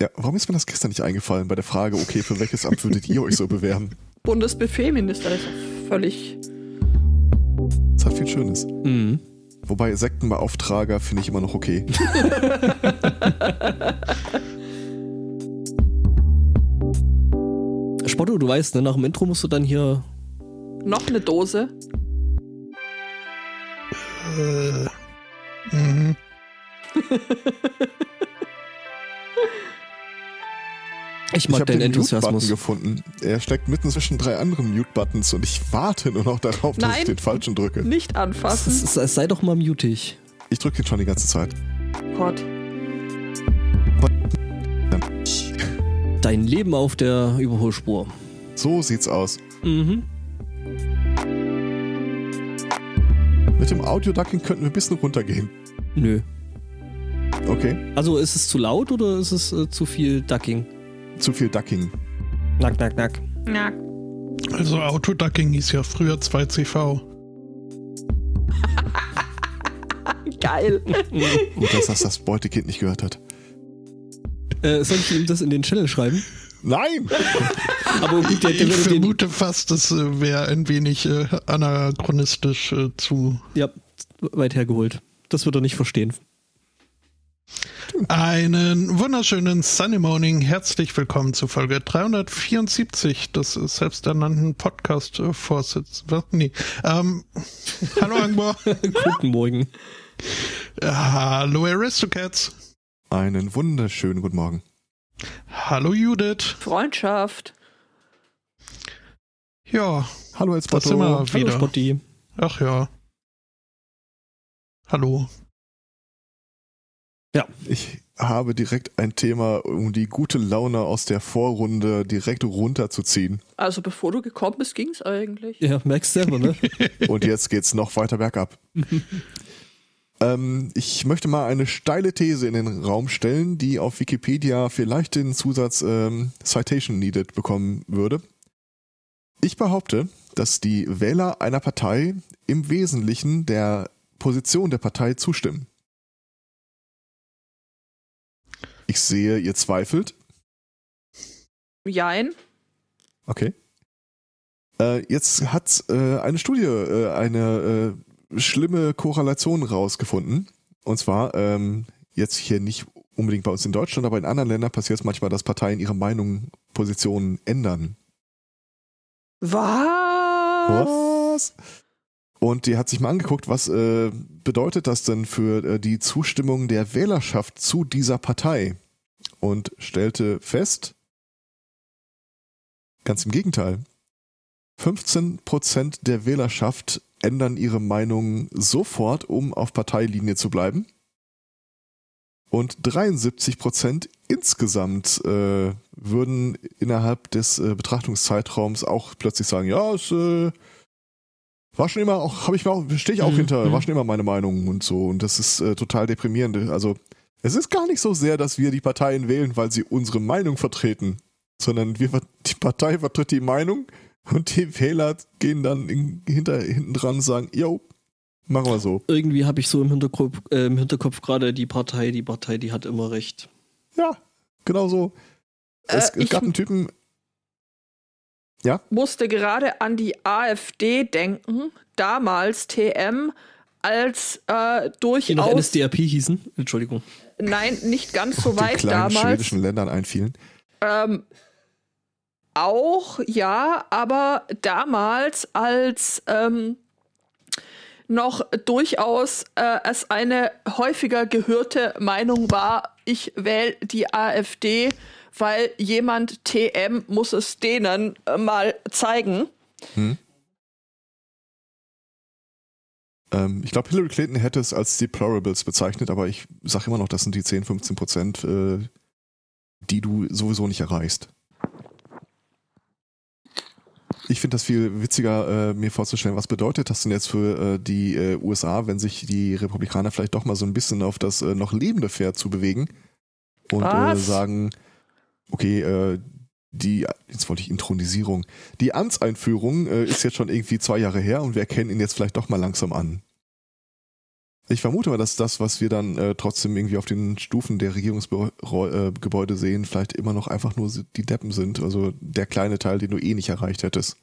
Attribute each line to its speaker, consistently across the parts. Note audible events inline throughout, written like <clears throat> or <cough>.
Speaker 1: Ja, warum ist mir das gestern nicht eingefallen bei der Frage, okay, für welches Amt würdet ihr euch so bewerben?
Speaker 2: Bundesbuffetminister ist völlig.
Speaker 1: Das hat viel Schönes.
Speaker 3: Mhm.
Speaker 1: Wobei Sektenbeauftrager finde ich immer noch okay. <laughs>
Speaker 3: Spotto, du weißt, ne, nach dem Intro musst du dann hier.
Speaker 2: Noch eine Dose.
Speaker 4: Äh, mhm. <laughs>
Speaker 3: Ich mag
Speaker 1: ich habe
Speaker 3: deinen
Speaker 1: den Mute-Button
Speaker 3: Enthusiasmus.
Speaker 1: gefunden. Er steckt mitten zwischen drei anderen Mute-Buttons und ich warte nur noch darauf, dass
Speaker 2: Nein.
Speaker 1: ich den falschen drücke.
Speaker 2: Nicht
Speaker 3: Es,
Speaker 2: anfassen.
Speaker 3: es, es sei doch mal mutig.
Speaker 1: Ich drücke ihn schon die ganze Zeit.
Speaker 2: Gott.
Speaker 3: Dein Leben auf der Überholspur.
Speaker 1: So sieht's aus.
Speaker 3: Mhm.
Speaker 1: Mit dem Audio-Ducking könnten wir ein bisschen runtergehen.
Speaker 3: Nö.
Speaker 1: Okay.
Speaker 3: Also ist es zu laut oder ist es äh, zu viel Ducking?
Speaker 1: Zu viel Ducking.
Speaker 3: Nack, nack, nack.
Speaker 2: Ja.
Speaker 4: Also Autoducking hieß ja früher 2CV. <laughs>
Speaker 2: Geil. <laughs>
Speaker 1: Gut, dass das das Beutekind nicht gehört hat.
Speaker 3: Äh, soll ich ihm das in den Channel schreiben?
Speaker 1: Nein! <laughs>
Speaker 3: Aber gut, der, der
Speaker 4: Ich vermute fast, das äh, wäre ein wenig äh, anachronistisch äh, zu.
Speaker 3: Ja, weit hergeholt. Das wird er nicht verstehen.
Speaker 4: Einen wunderschönen Sunny Morning. Herzlich willkommen zu Folge 374 des selbsternannten Podcast-Vorsitz. Was? Nee. Ähm, <laughs> hallo Angbo.
Speaker 3: Guten Morgen.
Speaker 4: hallo Aristocats.
Speaker 1: Einen wunderschönen guten Morgen.
Speaker 4: Hallo Judith.
Speaker 2: Freundschaft.
Speaker 4: Ja,
Speaker 1: Hallo,
Speaker 4: sind wir
Speaker 3: Hallo
Speaker 4: wieder.
Speaker 3: Spotti.
Speaker 4: Ach ja. Hallo.
Speaker 1: Ich habe direkt ein Thema, um die gute Laune aus der Vorrunde direkt runterzuziehen.
Speaker 2: Also bevor du gekommen bist, ging's eigentlich.
Speaker 3: Ja, merkst selber, ne? <laughs>
Speaker 1: Und jetzt geht's noch weiter bergab. <laughs> ähm, ich möchte mal eine steile These in den Raum stellen, die auf Wikipedia vielleicht den Zusatz ähm, Citation Needed bekommen würde. Ich behaupte, dass die Wähler einer Partei im Wesentlichen der Position der Partei zustimmen. Ich sehe, ihr zweifelt.
Speaker 2: Jein.
Speaker 1: Okay. Äh, jetzt hat äh, eine Studie äh, eine äh, schlimme Korrelation rausgefunden. Und zwar ähm, jetzt hier nicht unbedingt bei uns in Deutschland, aber in anderen Ländern passiert es manchmal, dass Parteien ihre Meinung, Positionen ändern.
Speaker 2: Was?
Speaker 1: Was? Und die hat sich mal angeguckt, was äh, bedeutet das denn für äh, die Zustimmung der Wählerschaft zu dieser Partei? Und stellte fest, ganz im Gegenteil, 15% der Wählerschaft ändern ihre Meinung sofort, um auf Parteilinie zu bleiben. Und 73% insgesamt äh, würden innerhalb des äh, Betrachtungszeitraums auch plötzlich sagen, ja, es äh, war schon immer auch, habe ich auch, stehe ich auch
Speaker 3: Mhm,
Speaker 1: hinter,
Speaker 3: mhm.
Speaker 1: war schon immer meine Meinung und so. Und das ist äh, total deprimierend. Also es ist gar nicht so sehr, dass wir die Parteien wählen, weil sie unsere Meinung vertreten, sondern wir, die Partei vertritt die Meinung und die Wähler gehen dann in, hinter, hinten dran und sagen, yo, machen wir so.
Speaker 3: Irgendwie habe ich so im Hinterkopf, äh, im Hinterkopf gerade die Partei, die Partei, die hat immer recht.
Speaker 1: Ja, genau so. Es,
Speaker 2: Äh,
Speaker 1: es gab einen Typen,
Speaker 2: Musste gerade an die AfD denken. Damals TM als äh,
Speaker 3: Die noch
Speaker 2: durchaus.
Speaker 3: NSDAP hießen. Entschuldigung.
Speaker 2: Nein, nicht ganz so
Speaker 1: den
Speaker 2: weit
Speaker 1: kleinen
Speaker 2: damals.
Speaker 1: schwedischen Ländern einfielen.
Speaker 2: Ähm, auch, ja, aber damals als ähm, noch durchaus äh, es eine häufiger gehörte Meinung war, ich wähle die AfD, weil jemand TM muss es denen äh, mal zeigen.
Speaker 1: Ähm, ich glaube, Hillary Clinton hätte es als Deplorables bezeichnet, aber ich sage immer noch, das sind die 10, 15 Prozent, äh, die du sowieso nicht erreichst. Ich finde das viel witziger, äh, mir vorzustellen, was bedeutet das denn jetzt für äh, die äh, USA, wenn sich die Republikaner vielleicht doch mal so ein bisschen auf das äh, noch lebende Pferd zu bewegen und äh, sagen, okay, äh, die, jetzt wollte ich Intronisierung, die Amtseinführung ist jetzt schon irgendwie zwei Jahre her und wir erkennen ihn jetzt vielleicht doch mal langsam an. Ich vermute mal, dass das, was wir dann äh, trotzdem irgendwie auf den Stufen der Regierungsgebäude äh, sehen, vielleicht immer noch einfach nur die Deppen sind. Also der kleine Teil, den du eh nicht erreicht hättest.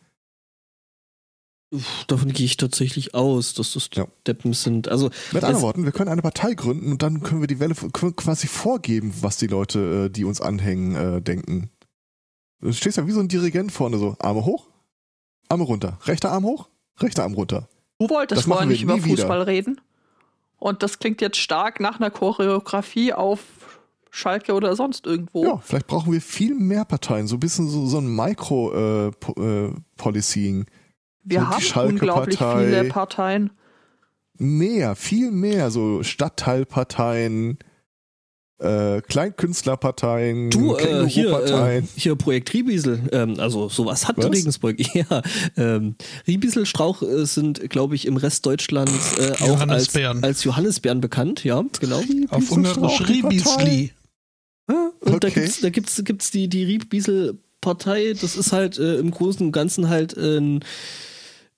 Speaker 3: Davon gehe ich tatsächlich aus, dass das ja. Deppen sind. Also
Speaker 1: mit anderen Worten, wir können eine Partei gründen und dann können wir die Welle quasi vorgeben, was die Leute, äh, die uns anhängen, äh, denken. Du stehst ja wie so ein Dirigent vorne so, Arme hoch, Arme runter, rechter Arm hoch, rechter Arm runter.
Speaker 2: Du wolltest vorhin nicht über Fußball wieder. reden. Und das klingt jetzt stark nach einer Choreografie auf Schalke oder sonst irgendwo.
Speaker 1: Ja, vielleicht brauchen wir viel mehr Parteien, so ein bisschen so, so ein Micro-Policing. Äh, äh,
Speaker 2: wir so haben unglaublich viele Parteien.
Speaker 1: Mehr, viel mehr, so Stadtteilparteien, äh, Kleinkünstlerparteien,
Speaker 3: du, äh, hier, äh, hier Projekt Riebiesel, ähm, also sowas hat Was? Regensburg. <laughs> Ja, ähm, Riebiesel Strauch äh, sind, glaube ich, im Rest Deutschlands äh, auch als, als Johannisbeeren bekannt, ja, genau.
Speaker 4: Auf Ungarisch Riebiesli.
Speaker 3: Ja, und okay. da gibt's, da gibt's, gibt's die, die Riebiesel Partei, das ist halt äh, im Großen und Ganzen halt ein äh,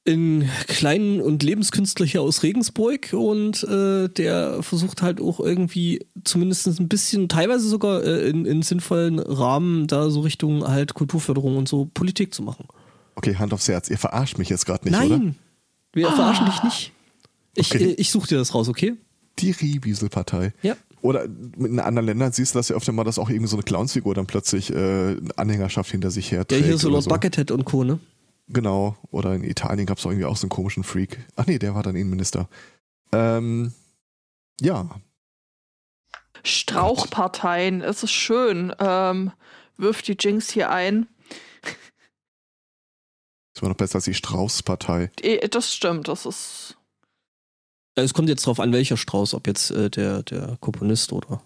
Speaker 3: ein kleinen und Lebenskünstler hier aus Regensburg und äh, der versucht halt auch irgendwie zumindest ein bisschen, teilweise sogar äh, in, in sinnvollen Rahmen da so Richtung halt Kulturförderung und so Politik zu machen.
Speaker 1: Okay, Hand aufs Herz, ihr verarscht mich jetzt gerade nicht,
Speaker 3: Nein,
Speaker 1: oder?
Speaker 3: Nein, wir ah. verarschen dich nicht. Ich, okay. äh, ich suche dir das raus, okay?
Speaker 1: Die Riebiesel-Partei.
Speaker 3: Ja.
Speaker 1: Oder in anderen Ländern siehst du das ja öfter mal, dass auch irgendwie so eine Clownsfigur dann plötzlich äh, Anhängerschaft hinter sich her
Speaker 3: Ja, hier so Lord so. Buckethead und Co., ne?
Speaker 1: Genau. Oder in Italien gab es auch irgendwie auch so einen komischen Freak. Ach nee, der war dann Innenminister. Ähm, ja.
Speaker 2: Strauchparteien, es ist schön. Ähm, wirft die Jinx hier ein.
Speaker 1: Das war noch besser als die Strauß-Partei.
Speaker 2: Das stimmt, das ist.
Speaker 3: Es kommt jetzt drauf an, welcher Strauß, ob jetzt äh, der, der Komponist oder.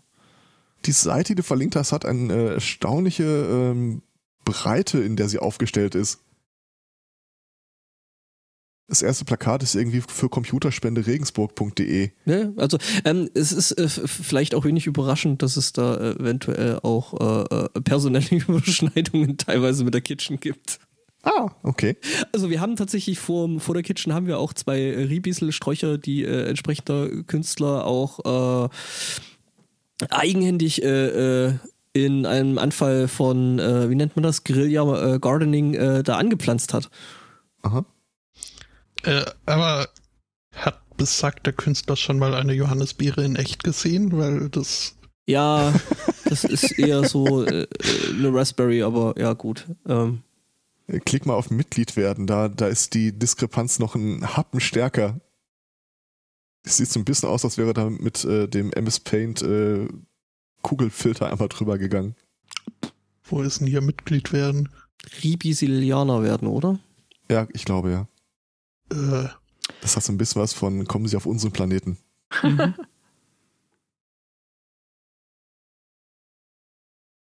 Speaker 1: Die Seite, die du verlinkt hast, hat eine äh, erstaunliche ähm, Breite, in der sie aufgestellt ist. Das erste Plakat ist irgendwie für Computerspende regensburg.de.
Speaker 3: Ja, also ähm, es ist äh, vielleicht auch wenig überraschend, dass es da äh, eventuell auch äh, äh personelle <laughs> Überschneidungen teilweise mit der Kitchen gibt.
Speaker 1: Ah, okay.
Speaker 3: Also wir haben tatsächlich vor, vor der Kitchen haben wir auch zwei Ribiesel-Sträucher, die äh, entsprechender Künstler auch äh, eigenhändig äh, in einem Anfall von, wie nennt man das, Guerilla Gardening da angepflanzt hat.
Speaker 1: Aha.
Speaker 4: Äh, aber hat besagter Künstler schon mal eine Johannisbeere in echt gesehen? Weil das.
Speaker 3: Ja, das ist eher so äh, eine Raspberry, aber ja, gut. Ähm.
Speaker 1: Klick mal auf Mitglied werden, da, da ist die Diskrepanz noch ein Happen stärker. Es sieht so ein bisschen aus, als wäre da mit äh, dem MS Paint äh, Kugelfilter einfach drüber gegangen.
Speaker 4: Wo ist denn hier Mitglied werden?
Speaker 3: Ribisilianer werden, oder?
Speaker 1: Ja, ich glaube ja.
Speaker 4: Äh.
Speaker 1: Das hat so ein bisschen was von kommen Sie auf unseren Planeten. Mhm.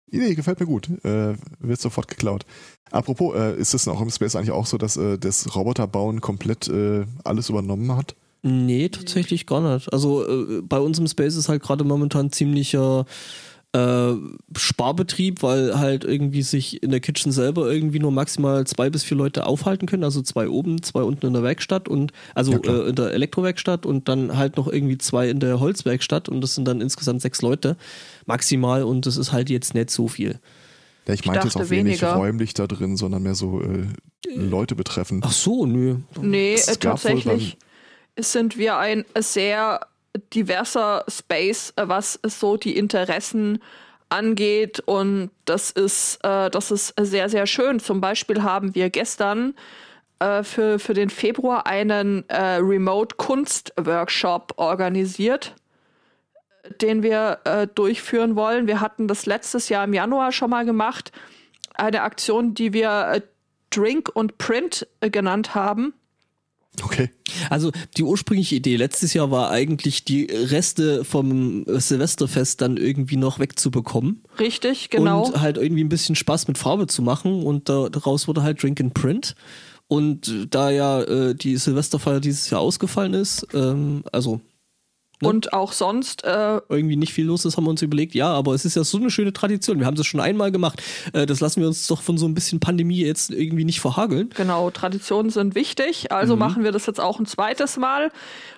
Speaker 1: Nee, gefällt mir gut. Äh, wird sofort geklaut. Apropos, äh, ist es auch im Space eigentlich auch so, dass äh, das Roboterbauen komplett äh, alles übernommen hat?
Speaker 3: Nee, tatsächlich gar nicht. Also äh, bei uns im Space ist halt gerade momentan ziemlicher äh, Sparbetrieb, weil halt irgendwie sich in der Kitchen selber irgendwie nur maximal zwei bis vier Leute aufhalten können, also zwei oben, zwei unten in der Werkstatt und also ja, äh, in der Elektrowerkstatt und dann halt noch irgendwie zwei in der Holzwerkstatt und das sind dann insgesamt sechs Leute maximal und das ist halt jetzt nicht so viel.
Speaker 1: Ja, ich meinte jetzt auch wenig weniger. räumlich da drin, sondern mehr so äh, Leute betreffend.
Speaker 3: Ach so, nö.
Speaker 2: Nee, äh, tatsächlich sind wir ein sehr diverser Space, äh, was so die Interessen angeht. Und das ist, äh, das ist sehr, sehr schön. Zum Beispiel haben wir gestern äh, für, für den Februar einen äh, Remote-Kunst-Workshop organisiert, den wir äh, durchführen wollen. Wir hatten das letztes Jahr im Januar schon mal gemacht. Eine Aktion, die wir äh, Drink und Print genannt haben.
Speaker 1: Okay.
Speaker 3: Also die ursprüngliche Idee letztes Jahr war eigentlich, die Reste vom Silvesterfest dann irgendwie noch wegzubekommen.
Speaker 2: Richtig, genau.
Speaker 3: Und halt irgendwie ein bisschen Spaß mit Farbe zu machen und daraus wurde halt Drink and Print. Und da ja äh, die Silvesterfeier dieses Jahr ausgefallen ist, ähm, also Ne?
Speaker 2: Und auch sonst, äh,
Speaker 3: irgendwie nicht viel los ist, haben wir uns überlegt, ja, aber es ist ja so eine schöne Tradition. Wir haben das schon einmal gemacht. Äh, das lassen wir uns doch von so ein bisschen Pandemie jetzt irgendwie nicht verhageln.
Speaker 2: genau, Traditionen sind wichtig. Also
Speaker 3: Mhm.
Speaker 2: machen wir das jetzt auch ein zweites Mal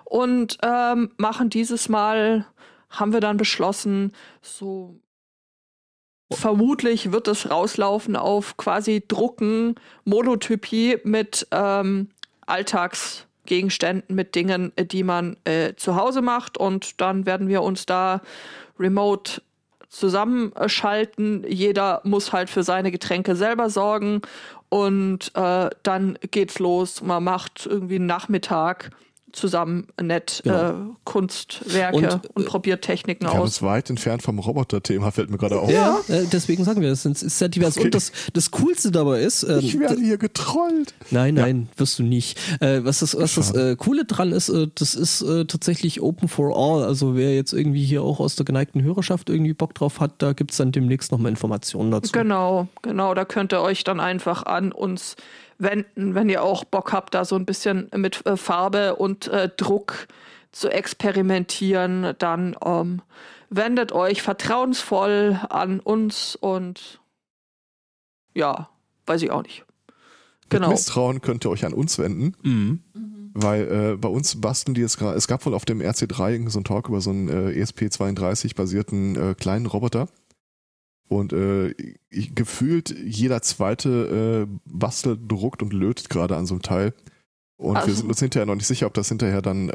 Speaker 2: und ähm, machen dieses Mal, haben wir dann beschlossen, so vermutlich wird es rauslaufen auf quasi Drucken, Monotypie mit ähm, Alltagsgegenständen, mit Dingen, äh, die man äh, zu Hause macht. Und dann werden wir uns da remote zusammenschalten. Jeder muss halt für seine Getränke selber sorgen. Und äh, dann geht's los. Man macht irgendwie einen Nachmittag zusamem nett
Speaker 3: Genau.
Speaker 2: äh, Kunstwerke
Speaker 3: Und,
Speaker 2: und,
Speaker 3: äh,
Speaker 2: probiert Techniken
Speaker 1: Wir
Speaker 2: aus.
Speaker 1: uns weit entfernt vom Roboter-Thema, fällt mir gerade auf.
Speaker 3: Ja, äh, deswegen sagen wir das. Es ist sehr divers.
Speaker 1: Okay.
Speaker 3: Und das, das Coolste dabei ist, ähm,
Speaker 1: Ich werde hier getrollt.
Speaker 3: Nein, nein, wirst du nicht. Äh, was das, was das äh, Coole dran ist, äh, das ist äh, tatsächlich open for all. Also wer jetzt irgendwie hier auch aus der geneigten Hörerschaft irgendwie Bock drauf hat, da gibt's dann demnächst nochmal Informationen dazu.
Speaker 2: Genau, genau. Da könnt ihr euch dann einfach an uns wenden, wenn ihr auch Bock habt, da so ein bisschen mit äh, Farbe und äh, Druck zu experimentieren. Dann ähm, wendet euch vertrauensvoll an uns und ja, weiß ich auch nicht.
Speaker 1: Mit
Speaker 2: Genau.
Speaker 1: Misstrauen könnt ihr euch an uns wenden,
Speaker 3: Mhm.
Speaker 1: weil äh, bei uns basteln die jetzt gerade, es gab wohl auf dem RC3 irgendwie so einen Talk über so einen äh, ESP32 basierten äh, kleinen Roboter. Und äh, ich, gefühlt jeder zweite äh, bastelt, druckt und lötet gerade an so einem Teil. Und wir
Speaker 2: Also-
Speaker 1: sind uns hinterher noch nicht sicher, ob das hinterher dann äh,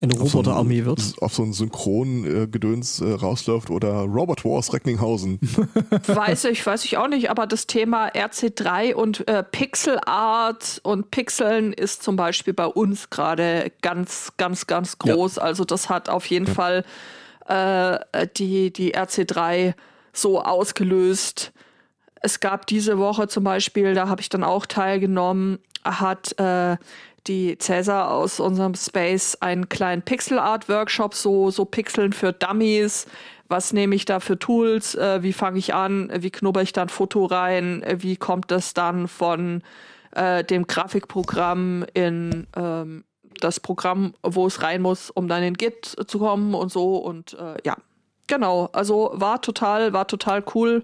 Speaker 3: Eine
Speaker 1: auf so ein-
Speaker 3: Roboterarmee wird.
Speaker 1: auf so ein Synchron-Gedöns äh, rausläuft oder Robot Wars Recklinghausen. <laughs>
Speaker 2: Weiß ich, weiß ich auch nicht, aber das Thema RC3 und äh, Pixel Art und Pixeln ist zum Beispiel bei uns gerade ganz, ganz, ganz
Speaker 3: Ja.
Speaker 2: groß. Also das hat auf jeden Fall äh, die, die RC3 so ausgelöst. Es gab diese Woche zum Beispiel, da habe ich dann auch teilgenommen, hat äh, die Cäsar aus unserem Space einen kleinen Pixel Art Workshop, so, so Pixeln für Dummies. Was nehme ich da für Tools? Äh, wie fange ich an? Wie knubber ich dann Foto rein? Wie kommt das dann von äh, dem Grafikprogramm in ähm, das Programm, wo es rein muss, um dann in Git zu kommen und so? Und äh, ja, genau. Also war total, war total cool.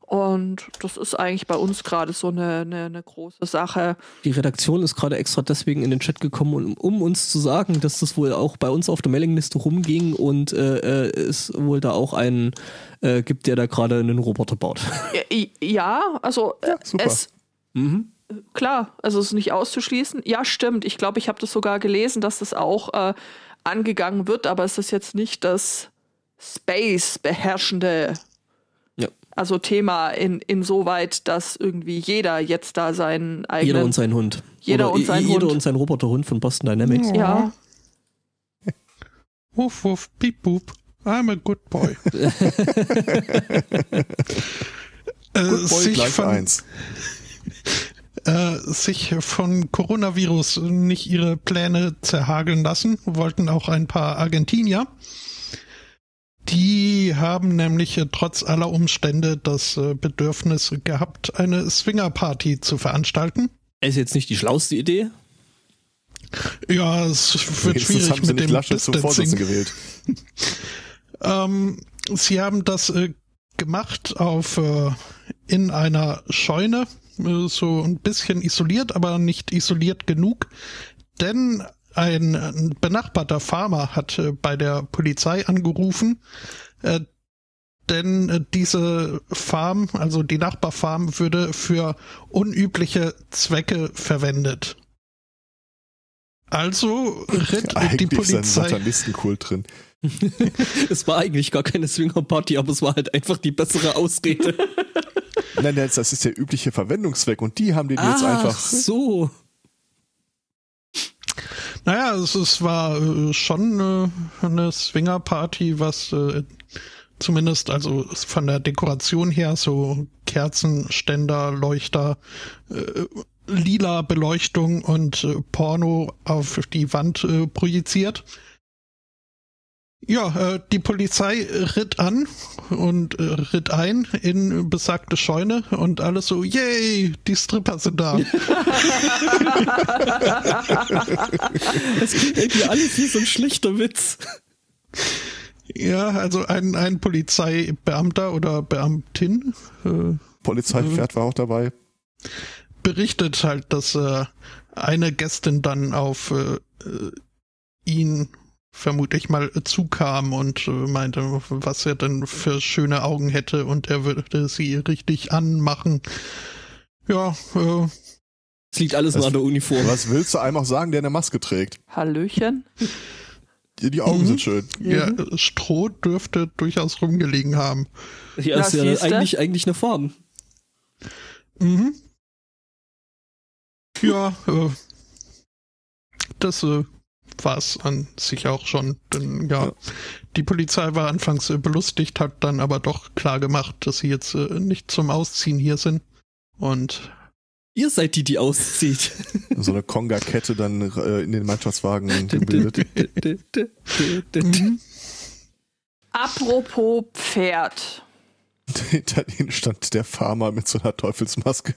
Speaker 2: Und das ist eigentlich bei uns gerade so eine, eine, eine große Sache.
Speaker 3: Die Redaktion ist gerade extra deswegen in den Chat gekommen, um, um uns zu sagen, dass das wohl auch bei uns auf der Mailingliste rumging und äh, äh, es wohl da auch einen äh, gibt, der da gerade einen Roboter baut.
Speaker 2: Ja, Ja, also äh,
Speaker 1: super.
Speaker 2: es
Speaker 3: Mhm.
Speaker 2: klar, also es ist nicht auszuschließen. Ja, stimmt. Ich glaube, ich habe das sogar gelesen, dass das auch äh, angegangen wird, aber es ist jetzt nicht das Space beherrschende
Speaker 3: Ja.
Speaker 2: also Thema in, insoweit, dass irgendwie jeder jetzt da seinen eigenen
Speaker 3: Jeder und sein Hund.
Speaker 2: Jeder
Speaker 3: Oder
Speaker 2: und sein
Speaker 3: jeder
Speaker 2: Hund.
Speaker 3: und sein Roboterhund von Boston Dynamics.
Speaker 2: ja, <laughs>
Speaker 4: Wuff, wuff, piep, boop. I'm a good boy. <laughs> äh,
Speaker 1: Good Boy
Speaker 4: sich, von,
Speaker 1: eins. <laughs>
Speaker 4: äh, sich von Coronavirus nicht ihre Pläne zerhageln lassen, wollten auch ein paar Argentinier. Die haben nämlich äh, trotz aller Umstände das äh, Bedürfnis gehabt, eine Swingerparty zu veranstalten.
Speaker 3: Ist jetzt nicht die schlauste Idee.
Speaker 4: Ja, es wird
Speaker 1: Wenigstens
Speaker 4: schwierig mit dem
Speaker 1: Vorsitzenden
Speaker 4: Distancing.
Speaker 1: gewählt. <laughs>
Speaker 4: Ähm, sie haben das äh, gemacht auf äh, in einer Scheune, äh, so ein bisschen isoliert, aber nicht isoliert genug, denn ein, benachbarter Farmer hat äh, bei der Polizei angerufen, äh, denn äh, diese Farm, also die Nachbarfarm, würde für unübliche Zwecke verwendet. Also ritt die
Speaker 1: Eigentlich ist ein
Speaker 4: Polizei.
Speaker 1: Satanistenkult drin. <laughs>
Speaker 3: Es war eigentlich gar keine Swinger-Party, aber es war halt einfach die bessere Ausrede. <laughs>
Speaker 1: Nein, nein, das ist der übliche Verwendungszweck und die haben den jetzt
Speaker 3: Ach
Speaker 1: einfach.
Speaker 3: so.
Speaker 4: Naja, es, es war äh, schon äh, eine Swinger-Party, was äh, zumindest also von der Dekoration her so Kerzenständer, Leuchter, lila Beleuchtung und Porno auf die Wand projiziert. Ja, äh, die Polizei ritt an und äh, ritt ein in besagte Scheune und alles so, yay, die Stripper sind da. <laughs>
Speaker 3: Das klingt irgendwie alles wie so ein schlechter Witz.
Speaker 4: ja, also ein, ein Polizeibeamter oder Beamtin äh,
Speaker 1: Polizeipferd war auch dabei.
Speaker 4: berichtet halt, dass äh, eine Gästin dann auf äh, äh, vermutlich mal zukam und äh, meinte, was er denn für schöne Augen hätte und er würde sie richtig anmachen. Ja, äh,
Speaker 3: Es liegt alles nur
Speaker 1: Das-
Speaker 3: an der Uniform.
Speaker 1: Was willst du einem auch sagen, der eine Maske trägt?
Speaker 2: Hallöchen.
Speaker 1: Die, die Augen
Speaker 4: Mhm.
Speaker 1: sind schön.
Speaker 4: ja, Stroh dürfte durchaus rumgelegen haben.
Speaker 3: Ja,
Speaker 2: Na,
Speaker 3: ist ja eigentlich, eigentlich eine Form.
Speaker 4: Mhm. Ja, äh, das äh, war es an sich auch schon. Denn ja,
Speaker 1: Ja.
Speaker 4: die Polizei war anfangs äh, belustigt, hat dann aber doch klar gemacht, dass sie jetzt äh, nicht zum Ausziehen hier sind. Und
Speaker 3: Ihr seid die, die auszieht. <laughs>
Speaker 1: So eine Konga-Kette dann äh, in den Mannschaftswagen <laughs> gebildet.
Speaker 4: mhm. <laughs>
Speaker 2: Apropos Pferd.
Speaker 1: Hinter ihnen stand der Farmer mit so einer Teufelsmaske.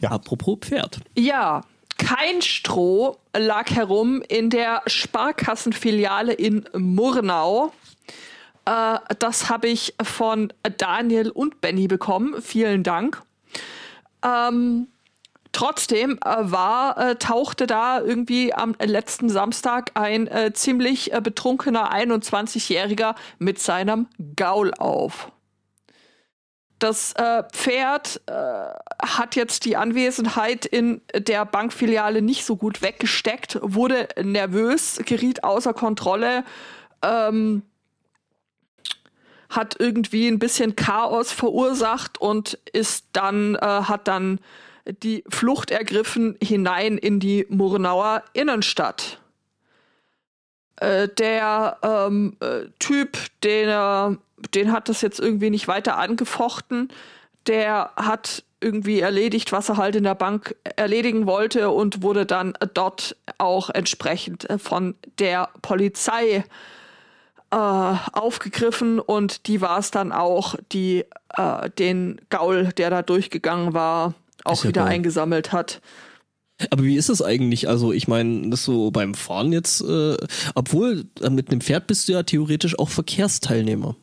Speaker 1: Ja.
Speaker 3: Apropos Pferd.
Speaker 2: Ja, kein Stroh lag herum in der Sparkassenfiliale in Murnau. Äh, das habe ich von Daniel und Benny bekommen. Vielen Dank. Ähm, trotzdem äh, war, äh, tauchte da irgendwie am letzten Samstag ein äh, ziemlich äh, betrunkener 21-Jähriger mit seinem Gaul auf. Das äh, Pferd äh, hat jetzt die Anwesenheit in der Bankfiliale nicht so gut weggesteckt, wurde nervös, geriet außer Kontrolle, ähm, hat irgendwie ein bisschen Chaos verursacht und ist dann, äh, hat dann die Flucht ergriffen hinein in die Murnauer Innenstadt. Äh, der ähm, äh, Typ, den er den hat das jetzt irgendwie nicht weiter angefochten. Der hat irgendwie erledigt, was er halt in der Bank erledigen wollte und wurde dann dort auch entsprechend äh, von der Polizei äh, aufgegriffen und die war es dann auch, die äh, den Gaul, der da durchgegangen war, auch
Speaker 3: ja
Speaker 2: wieder
Speaker 3: geil.
Speaker 2: eingesammelt hat.
Speaker 3: Aber wie ist das eigentlich? Also, ich meine, das so beim Fahren jetzt, äh, obwohl äh, mit einem Pferd bist du ja theoretisch auch Verkehrsteilnehmer.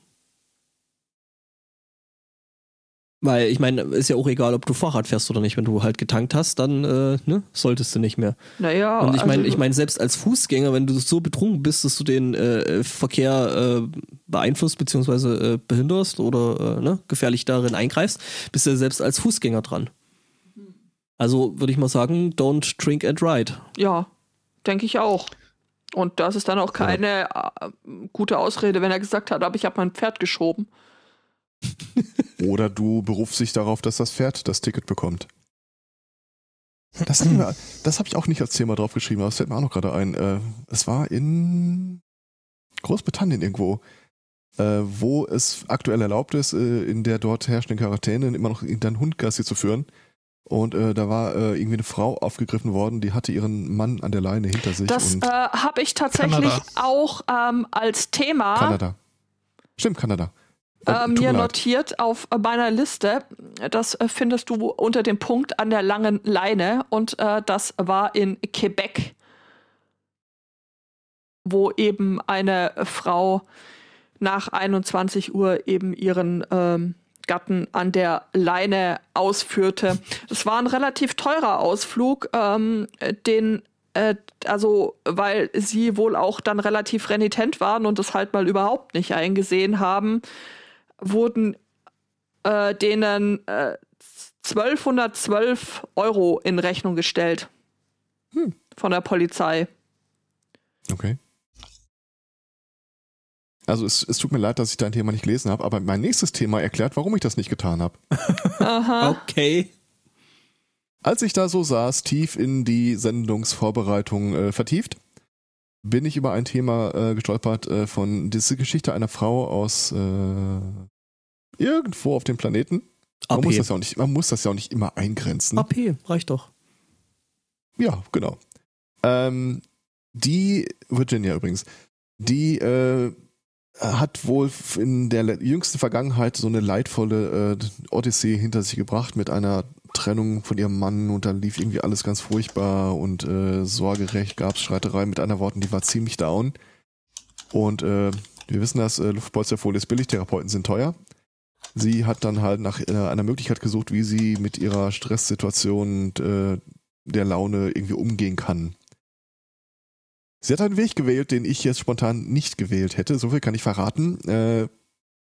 Speaker 3: Weil ich meine, ist ja auch egal, ob du Fahrrad fährst oder nicht. Wenn du halt getankt hast, dann äh, ne, solltest du nicht mehr.
Speaker 2: Naja,
Speaker 3: Und ich meine,
Speaker 2: also-
Speaker 3: ich meine, selbst als Fußgänger, wenn du so betrunken bist, dass du den äh, Verkehr äh, beeinflusst bzw. Äh, behinderst oder äh, ne, gefährlich darin eingreifst, bist du ja selbst als Fußgänger dran. Also würde ich mal sagen, don't drink and ride.
Speaker 2: Ja, denke ich auch. Und das ist dann auch keine äh, gute Ausrede, wenn er gesagt hat, aber ich habe mein Pferd geschoben.
Speaker 1: Oder du berufst dich darauf, dass das Pferd das Ticket bekommt. Das, wir- das habe ich auch nicht als Thema draufgeschrieben, aber es fällt mir auch noch gerade ein. Äh, Es war in Großbritannien irgendwo, äh, wo es aktuell erlaubt ist, äh, in der dort herrschenden Quarantäne immer noch deinen Hund Gassi zu führen. Und äh, da war äh, irgendwie eine Frau aufgegriffen worden, die hatte ihren Mann an der Leine hinter sich
Speaker 2: Das äh, habe ich tatsächlich
Speaker 4: Kanada.
Speaker 2: auch ähm, als Thema
Speaker 1: Kanada. Stimmt, Kanada. Äh,
Speaker 2: mir notiert auf meiner Liste. Das äh, findest du unter dem Punkt an der langen Leine und äh, das war in Quebec, wo eben eine Frau nach 21 Uhr eben ihren ähm, Gatten an der Leine ausführte. Es war ein relativ teurer Ausflug, ähm, den äh, also weil sie wohl auch dann relativ renitent waren und es halt mal überhaupt nicht eingesehen haben, wurden äh, denen äh, 1212 Euro in Rechnung gestellt
Speaker 1: Hm.
Speaker 2: von der Polizei.
Speaker 1: Okay. Also es, es tut mir leid, dass ich dein Thema nicht gelesen habe, aber mein nächstes Thema erklärt, warum ich das nicht getan habe.
Speaker 2: Aha. <laughs>
Speaker 3: Okay.
Speaker 1: Als ich da so saß, tief in die Sendungsvorbereitung äh, vertieft, bin ich über ein Thema äh, gestolpert äh, von dieser Geschichte einer Frau aus äh, irgendwo auf dem Planeten. Man
Speaker 3: AP.
Speaker 1: muss, das ja auch nicht, man muss das ja auch nicht immer eingrenzen.
Speaker 3: AP, reicht doch.
Speaker 1: Ja, genau. Ähm, die, Virginia übrigens, die äh, hat wohl in der jüngsten Vergangenheit so eine leidvolle äh, Odyssee hinter sich gebracht mit einer Trennung von ihrem Mann und da lief irgendwie alles ganz furchtbar und äh, sorgerecht gab es Streiterei mit anderen Worten, die war ziemlich down. Und äh, wir wissen, dass äh, Luftpolsterfolie ist billig, Therapeuten sind teuer. Sie hat dann halt nach äh, einer Möglichkeit gesucht, wie sie mit ihrer Stresssituation und äh, der Laune irgendwie umgehen kann. Sie hat einen Weg gewählt, den ich jetzt spontan nicht gewählt hätte. So viel kann ich verraten. Äh,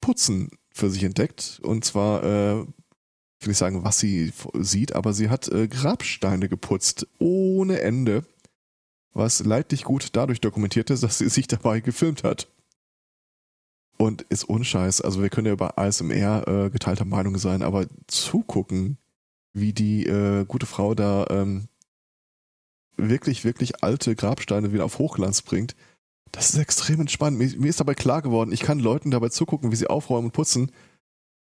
Speaker 1: Putzen für sich entdeckt. Und zwar, äh, ich will nicht sagen, was sie sieht, aber sie hat äh, Grabsteine geputzt. Ohne Ende. Was leidlich gut dadurch dokumentiert ist, dass sie sich dabei gefilmt hat. Und ist unscheiß. Also wir können ja über ASMR äh, geteilter Meinung sein, aber zugucken, wie die äh, gute Frau da ähm, wirklich, wirklich alte Grabsteine wieder auf Hochglanz bringt, das ist extrem entspannend. Mir, mir ist dabei klar geworden, ich kann Leuten dabei zugucken, wie sie aufräumen und putzen.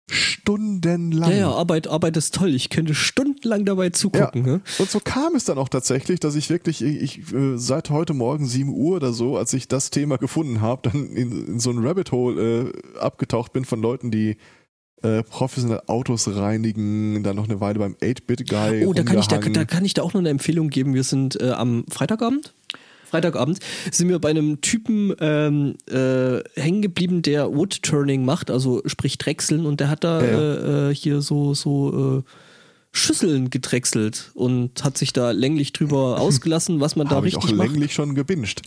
Speaker 1: Stundenlang.
Speaker 3: Ja, ja, Arbeit, Arbeit ist toll. Ich könnte stundenlang dabei zugucken.
Speaker 1: Ja.
Speaker 3: Ne?
Speaker 1: Und so kam es dann auch tatsächlich, dass ich wirklich, ich, äh, seit heute Morgen 7 Uhr oder so, als ich das Thema gefunden habe, dann in, in so ein Rabbit Hole äh, abgetaucht bin von Leuten, die äh, professionell Autos reinigen, dann noch eine Weile beim 8-Bit-Guy.
Speaker 3: Oh, da kann, ich, da, da kann ich da auch noch eine Empfehlung geben. Wir sind äh, am Freitagabend. Freitagabend sind wir bei einem Typen ähm, äh, hängen geblieben, der Woodturning macht, also sprich Drechseln, und der hat da
Speaker 1: Ja, ja.
Speaker 3: Äh, äh, hier so, so äh, Schüsseln gedrechselt und hat sich da länglich drüber <laughs> ausgelassen, was man da
Speaker 1: Habe ich auch
Speaker 3: richtig macht.
Speaker 1: länglich schon gebinged.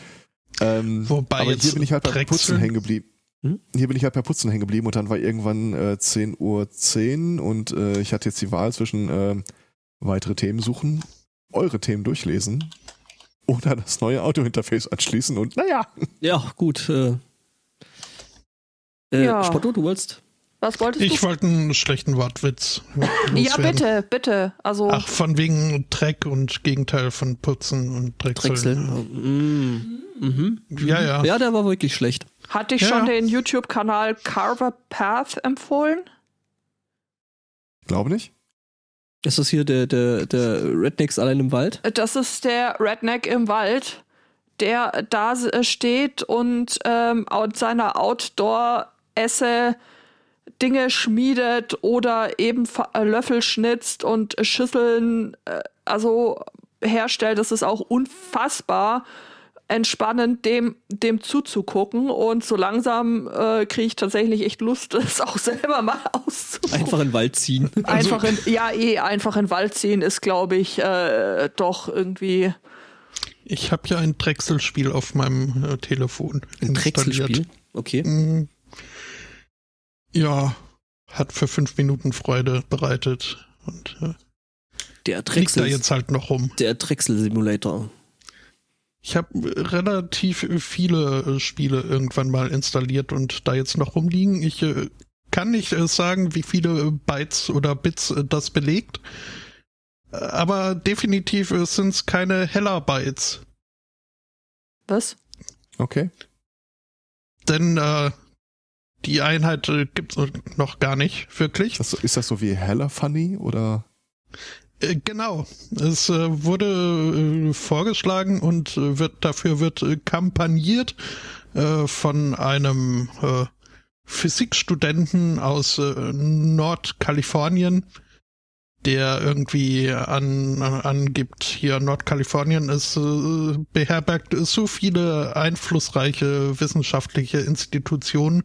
Speaker 1: Ähm,
Speaker 4: Wobei
Speaker 1: aber
Speaker 4: jetzt
Speaker 1: hier bin ich halt beim Putzen hängen geblieben.
Speaker 3: Hm?
Speaker 1: Hier bin ich halt bei Putzen hängen geblieben und dann war irgendwann äh, 10.10 Uhr 10 und äh, ich hatte jetzt die Wahl zwischen äh, weitere Themen suchen, eure Themen durchlesen oder das neue Audiointerface anschließen und naja.
Speaker 3: Ja, gut. Äh, äh,
Speaker 2: Ja.
Speaker 3: Spotto, du wolltest?
Speaker 2: Was wolltest
Speaker 4: Ich
Speaker 2: du?
Speaker 4: wollte einen schlechten Wortwitz. <laughs>
Speaker 2: Ja, bitte, bitte. Also,
Speaker 4: Ach, von wegen Dreck und Gegenteil von Putzen und Drechseln.
Speaker 3: Mm. Mhm.
Speaker 4: Ja, ja.
Speaker 3: Ja, der war wirklich schlecht.
Speaker 2: hatte ich
Speaker 4: Ja.
Speaker 2: schon den YouTube-Kanal Carver Path empfohlen?
Speaker 1: Glaube nicht.
Speaker 3: Ist das hier der, der, der Rednecks allein im Wald?
Speaker 2: Das ist der Redneck im Wald, der da äh, steht und ähm, aus seiner Outdoor-Esse Dinge schmiedet oder eben äh, Löffel schnitzt und Schüsseln äh, also herstellt. Das ist auch unfassbar entspannend, dem, dem zuzugucken. Und so langsam äh, kriege ich tatsächlich echt Lust, <laughs> das auch selber mal auszuprobieren.
Speaker 3: Einfach in den Wald ziehen. <laughs>
Speaker 2: Einfach in, ja, eh, einfach in den Wald ziehen ist, glaube ich, äh, doch irgendwie.
Speaker 4: Ich habe ja ein Drechselspiel auf meinem äh, Telefon.
Speaker 3: Ein Drechselspiel. Okay.
Speaker 4: Mm, Ja, hat für fünf Minuten Freude bereitet und äh,
Speaker 3: Der
Speaker 4: liegt da
Speaker 3: Drechsel.
Speaker 4: jetzt halt noch rum.
Speaker 3: Der Drechsel-Simulator.
Speaker 4: Ich habe relativ viele äh, Spiele irgendwann mal installiert und da jetzt noch rumliegen. Ich äh, kann nicht äh, sagen, wie viele Bytes oder Bits äh, das belegt. Äh, Aber definitiv sind es keine Heller-Bytes.
Speaker 2: Was?
Speaker 1: Okay.
Speaker 4: Denn äh, die Einheit äh, gibt es noch gar nicht, wirklich.
Speaker 1: Ist das, so, ist das so wie Hella Funny oder?
Speaker 4: Äh, Genau. Es äh, wurde äh, vorgeschlagen und wird dafür wird kampagniert von einem Physikstudenten aus Nordkalifornien, der irgendwie an, an, angibt, hier Nordkalifornien ist beherbergt so viele einflussreiche wissenschaftliche Institutionen,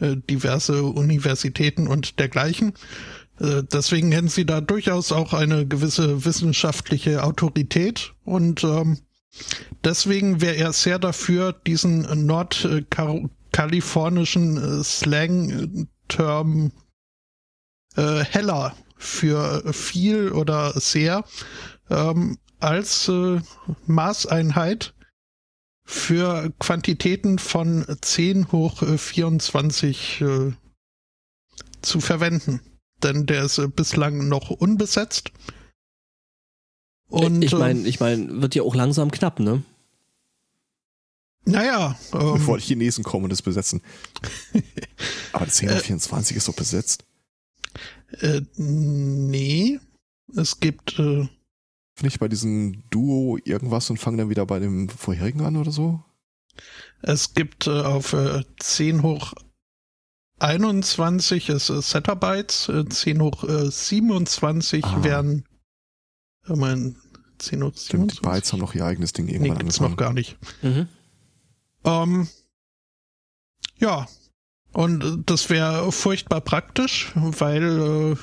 Speaker 4: diverse Universitäten und dergleichen. Äh, Deswegen hätten sie da durchaus auch eine gewisse wissenschaftliche Autorität. Und ähm, deswegen wäre er sehr dafür, diesen nordkalifornischen äh, Slang-Term äh, heller für viel oder sehr ähm, als äh, Maßeinheit für Quantitäten von 10 hoch äh, 24 äh, zu verwenden denn der ist äh, bislang noch unbesetzt. Und
Speaker 3: ich
Speaker 4: ähm,
Speaker 3: meine, ich mein, wird ja auch langsam knapp, ne?
Speaker 4: naja, ähm,
Speaker 1: Bevor die Chinesen kommen und es besetzen. <laughs> Aber das 1024 ist doch besetzt.
Speaker 4: äh, nee, es gibt äh,
Speaker 1: nicht bei diesem Duo irgendwas und fangen dann wieder bei dem vorherigen an oder so?
Speaker 4: Es gibt äh, auf äh, 10 hoch 21 ist äh, Zettabytes, äh, 10 hoch äh, 27
Speaker 1: Ah.
Speaker 4: wären äh, mein 10 hoch
Speaker 1: Stimmt, die
Speaker 4: 27.
Speaker 1: Bytes haben noch ihr eigenes Ding
Speaker 4: Nee,
Speaker 1: irgendwann
Speaker 4: gibt's
Speaker 1: angefangen.
Speaker 4: noch gar nicht.
Speaker 3: Mhm.
Speaker 4: Ähm, ja, und äh, das wäre furchtbar praktisch, weil äh,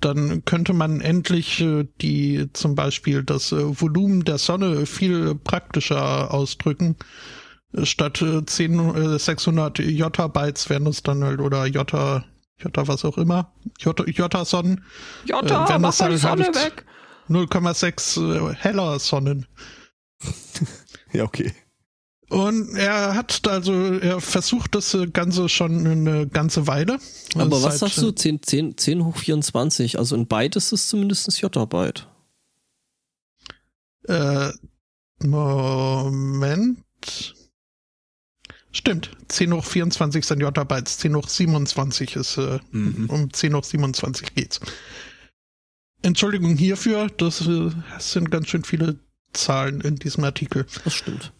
Speaker 4: dann könnte man endlich äh, die zum Beispiel das äh, Volumen der Sonne viel praktischer ausdrücken. Äh, Statt äh, 10, äh, 600 Jottabytes wären es dann halt, oder Jotta, Jotta was auch immer, Jottasonnen,
Speaker 2: Jota,
Speaker 4: Äh, wenn
Speaker 2: mach
Speaker 4: das
Speaker 2: mal die
Speaker 4: halt
Speaker 2: Sonne
Speaker 4: halt-
Speaker 2: weg.
Speaker 4: 0,6 äh, heller Sonnen. <laughs>
Speaker 1: Ja, okay.
Speaker 4: Und er hat also, er versucht das äh, Ganze schon eine ganze Weile.
Speaker 3: Aber was sagst du? 10, 10, 10 hoch 24. Also in Byte ist es zumindest Jottabyte.
Speaker 4: Äh, Moment. Stimmt, 10 hoch 24 sind Jottabytes, 10 hoch 27 ist, äh,
Speaker 1: Mhm.
Speaker 4: um 10 hoch 27 geht's. Entschuldigung hierfür, das äh, sind ganz schön viele Zahlen in diesem Artikel.
Speaker 3: Das stimmt.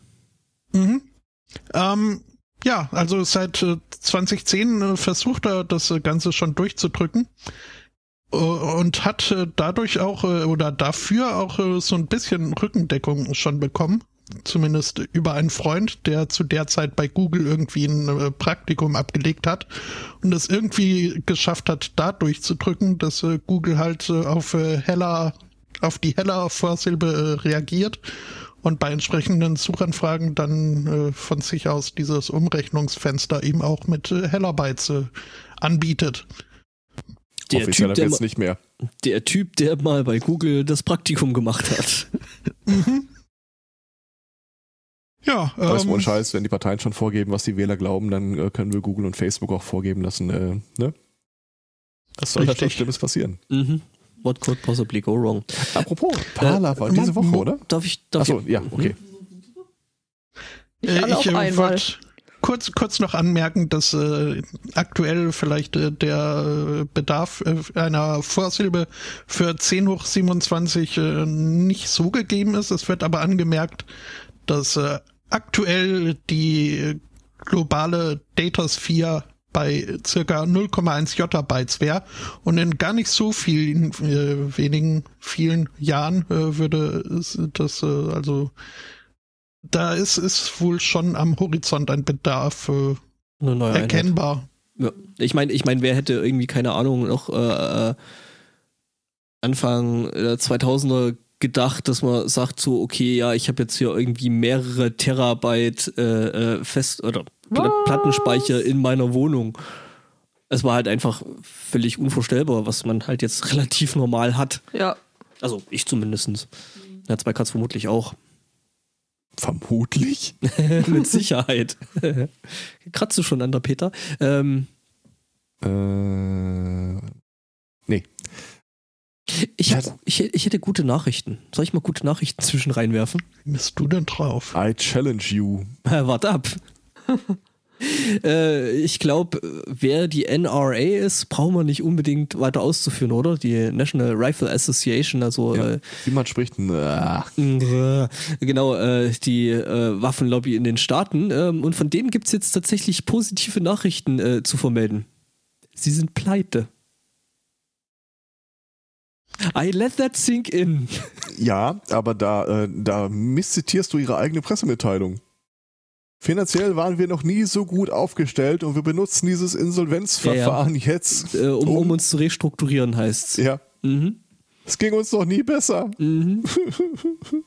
Speaker 4: Mhm. Ähm, ja, also seit äh, 2010 äh, versucht er das Ganze schon durchzudrücken äh, und hat äh, dadurch auch oder dafür auch so ein bisschen Rückendeckung schon bekommen. Zumindest über einen Freund, der zu der Zeit bei Google irgendwie ein äh, Praktikum abgelegt hat und es irgendwie geschafft hat, da durchzudrücken, dass äh, Google halt äh, auf äh, heller, auf die heller Vorsilbe reagiert und bei entsprechenden Suchanfragen dann von sich aus dieses Umrechnungsfenster eben auch mit Hellerbytes äh, anbietet.
Speaker 3: Der typ, der,
Speaker 1: nicht mehr.
Speaker 3: der Typ, der mal bei Google das Praktikum gemacht hat.
Speaker 4: Ja,
Speaker 1: Aber ist
Speaker 4: ähm,
Speaker 1: ohne Scheiß, wenn die Parteien schon vorgeben, was die Wähler glauben, dann äh, können wir Google und Facebook auch vorgeben lassen, äh, ne? Das soll halt schon. Schlimmes passieren.
Speaker 3: Mhm. What could possibly go wrong?
Speaker 1: Apropos, Parler war diese Woche, oder?
Speaker 3: Darf ich, darf
Speaker 1: Achso,
Speaker 3: ich,
Speaker 1: ja, okay.
Speaker 2: Nicht
Speaker 4: Äh,
Speaker 2: alle auf
Speaker 4: ich äh,
Speaker 2: einmal.
Speaker 4: wollte kurz, kurz noch anmerken, dass äh, aktuell vielleicht äh, der äh, Bedarf äh, einer Vorsilbe für 10 hoch 27 äh, nicht so gegeben ist. Es wird aber angemerkt, dass äh, aktuell die globale Datasphere bei circa 0,1 Jottabytes wäre und in gar nicht so vielen äh, wenigen vielen Jahren äh, würde das äh, also da ist ist wohl schon am Horizont ein Bedarf äh, erkennbar.
Speaker 3: Ja. Ich meine, ich meine, wer hätte irgendwie keine Ahnung noch äh, äh, Anfang der 2000er gedacht, dass man sagt so, okay, ja, ich habe jetzt hier irgendwie mehrere Terabyte äh, äh, fest oder
Speaker 2: Was?
Speaker 3: Plattenspeicher in meiner Wohnung. Es war halt einfach völlig unvorstellbar, was man halt jetzt <laughs> relativ normal hat.
Speaker 2: Ja.
Speaker 3: Also ich zumindestens. Ja, zwei Katz vermutlich auch.
Speaker 1: Vermutlich. <laughs>
Speaker 3: Mit Sicherheit. <laughs> Kratzt du schon an der Peter? Ähm,
Speaker 1: Äh, nee.
Speaker 3: Ich, hab, ich, ich hätte gute Nachrichten. Soll ich mal gute Nachrichten zwischen reinwerfen?
Speaker 4: Wie bist du denn drauf?
Speaker 1: I challenge you.
Speaker 3: Äh, wart ab. <laughs> äh, ich glaube, wer die NRA ist, brauchen wir nicht unbedingt weiter auszuführen, oder? Die National Rifle Association, also
Speaker 1: Ja.
Speaker 3: äh,
Speaker 1: Wie man spricht,
Speaker 3: äh, genau, äh, die äh, Waffenlobby in den Staaten. Ähm, und von denen gibt es jetzt tatsächlich positive Nachrichten äh, zu vermelden. Sie sind pleite. I let that sink in.
Speaker 1: ja, aber da, äh, da misszitierst du ihre eigene Pressemitteilung. Finanziell waren wir noch nie so gut aufgestellt und wir benutzen dieses Insolvenzverfahren jetzt.
Speaker 3: Äh, um,
Speaker 1: Um-
Speaker 3: um uns zu restrukturieren, heißt's.
Speaker 1: Ja,
Speaker 3: Mhm.
Speaker 1: es ging uns noch nie besser.
Speaker 3: Mhm. <laughs>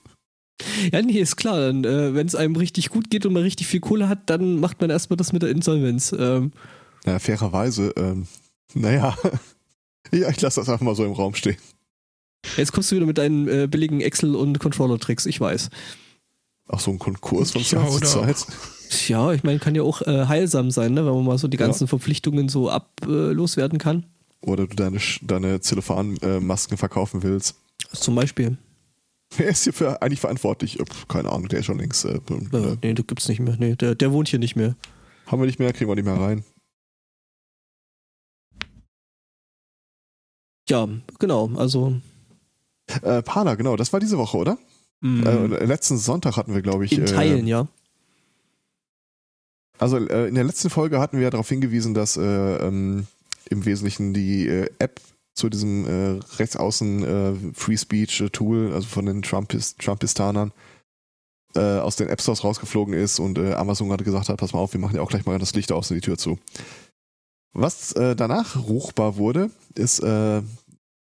Speaker 3: Ja, nee, ist klar. Dann, äh, Wenn es einem richtig gut geht und man richtig viel Kohle hat, dann macht man erstmal das mit der Insolvenz. Ähm,
Speaker 1: Na, fairerweise, ähm, naja. <laughs> Ja, ich lasse das einfach mal so im Raum stehen.
Speaker 3: Jetzt kommst du wieder mit deinen äh, billigen Excel- und Controller-Tricks, ich weiß.
Speaker 1: Auch so ein Konkurs von
Speaker 4: Ja,
Speaker 1: Zeit zu Zeit.
Speaker 3: Ja, ich meine, kann ja auch äh, heilsam sein, ne? wenn man mal so die
Speaker 1: Ja.
Speaker 3: ganzen Verpflichtungen so abloswerden werden kann.
Speaker 1: Oder du deine, deine Zellophan-Masken verkaufen willst.
Speaker 3: Zum Beispiel.
Speaker 1: Wer ist hierfür eigentlich verantwortlich? Äh, Keine Ahnung, der ist schon längst. Äh,
Speaker 3: Äh,
Speaker 1: äh,
Speaker 3: nee, du gibt's nicht mehr. Nee, der, der wohnt hier nicht mehr.
Speaker 1: haben wir nicht mehr, kriegen wir nicht mehr rein.
Speaker 3: Ja, genau. Also
Speaker 1: Äh, Parler, genau, das war diese Woche, oder?
Speaker 3: Mhm.
Speaker 1: Äh, letzten Sonntag hatten wir, glaube ich.
Speaker 3: In Teilen,
Speaker 1: äh,
Speaker 3: ja.
Speaker 1: Also äh, in der letzten Folge hatten wir ja darauf hingewiesen, dass äh, ähm, im Wesentlichen die äh, App zu diesem äh, rechtsaußen äh, Free Speech äh, Tool, also von den Trumpist Trumpistanern, äh, aus den App Stores rausgeflogen ist und äh, Amazon gerade gesagt hat, pass mal auf, wir machen ja auch gleich mal das Licht aus und die Tür zu. Was äh, danach ruchbar wurde, ist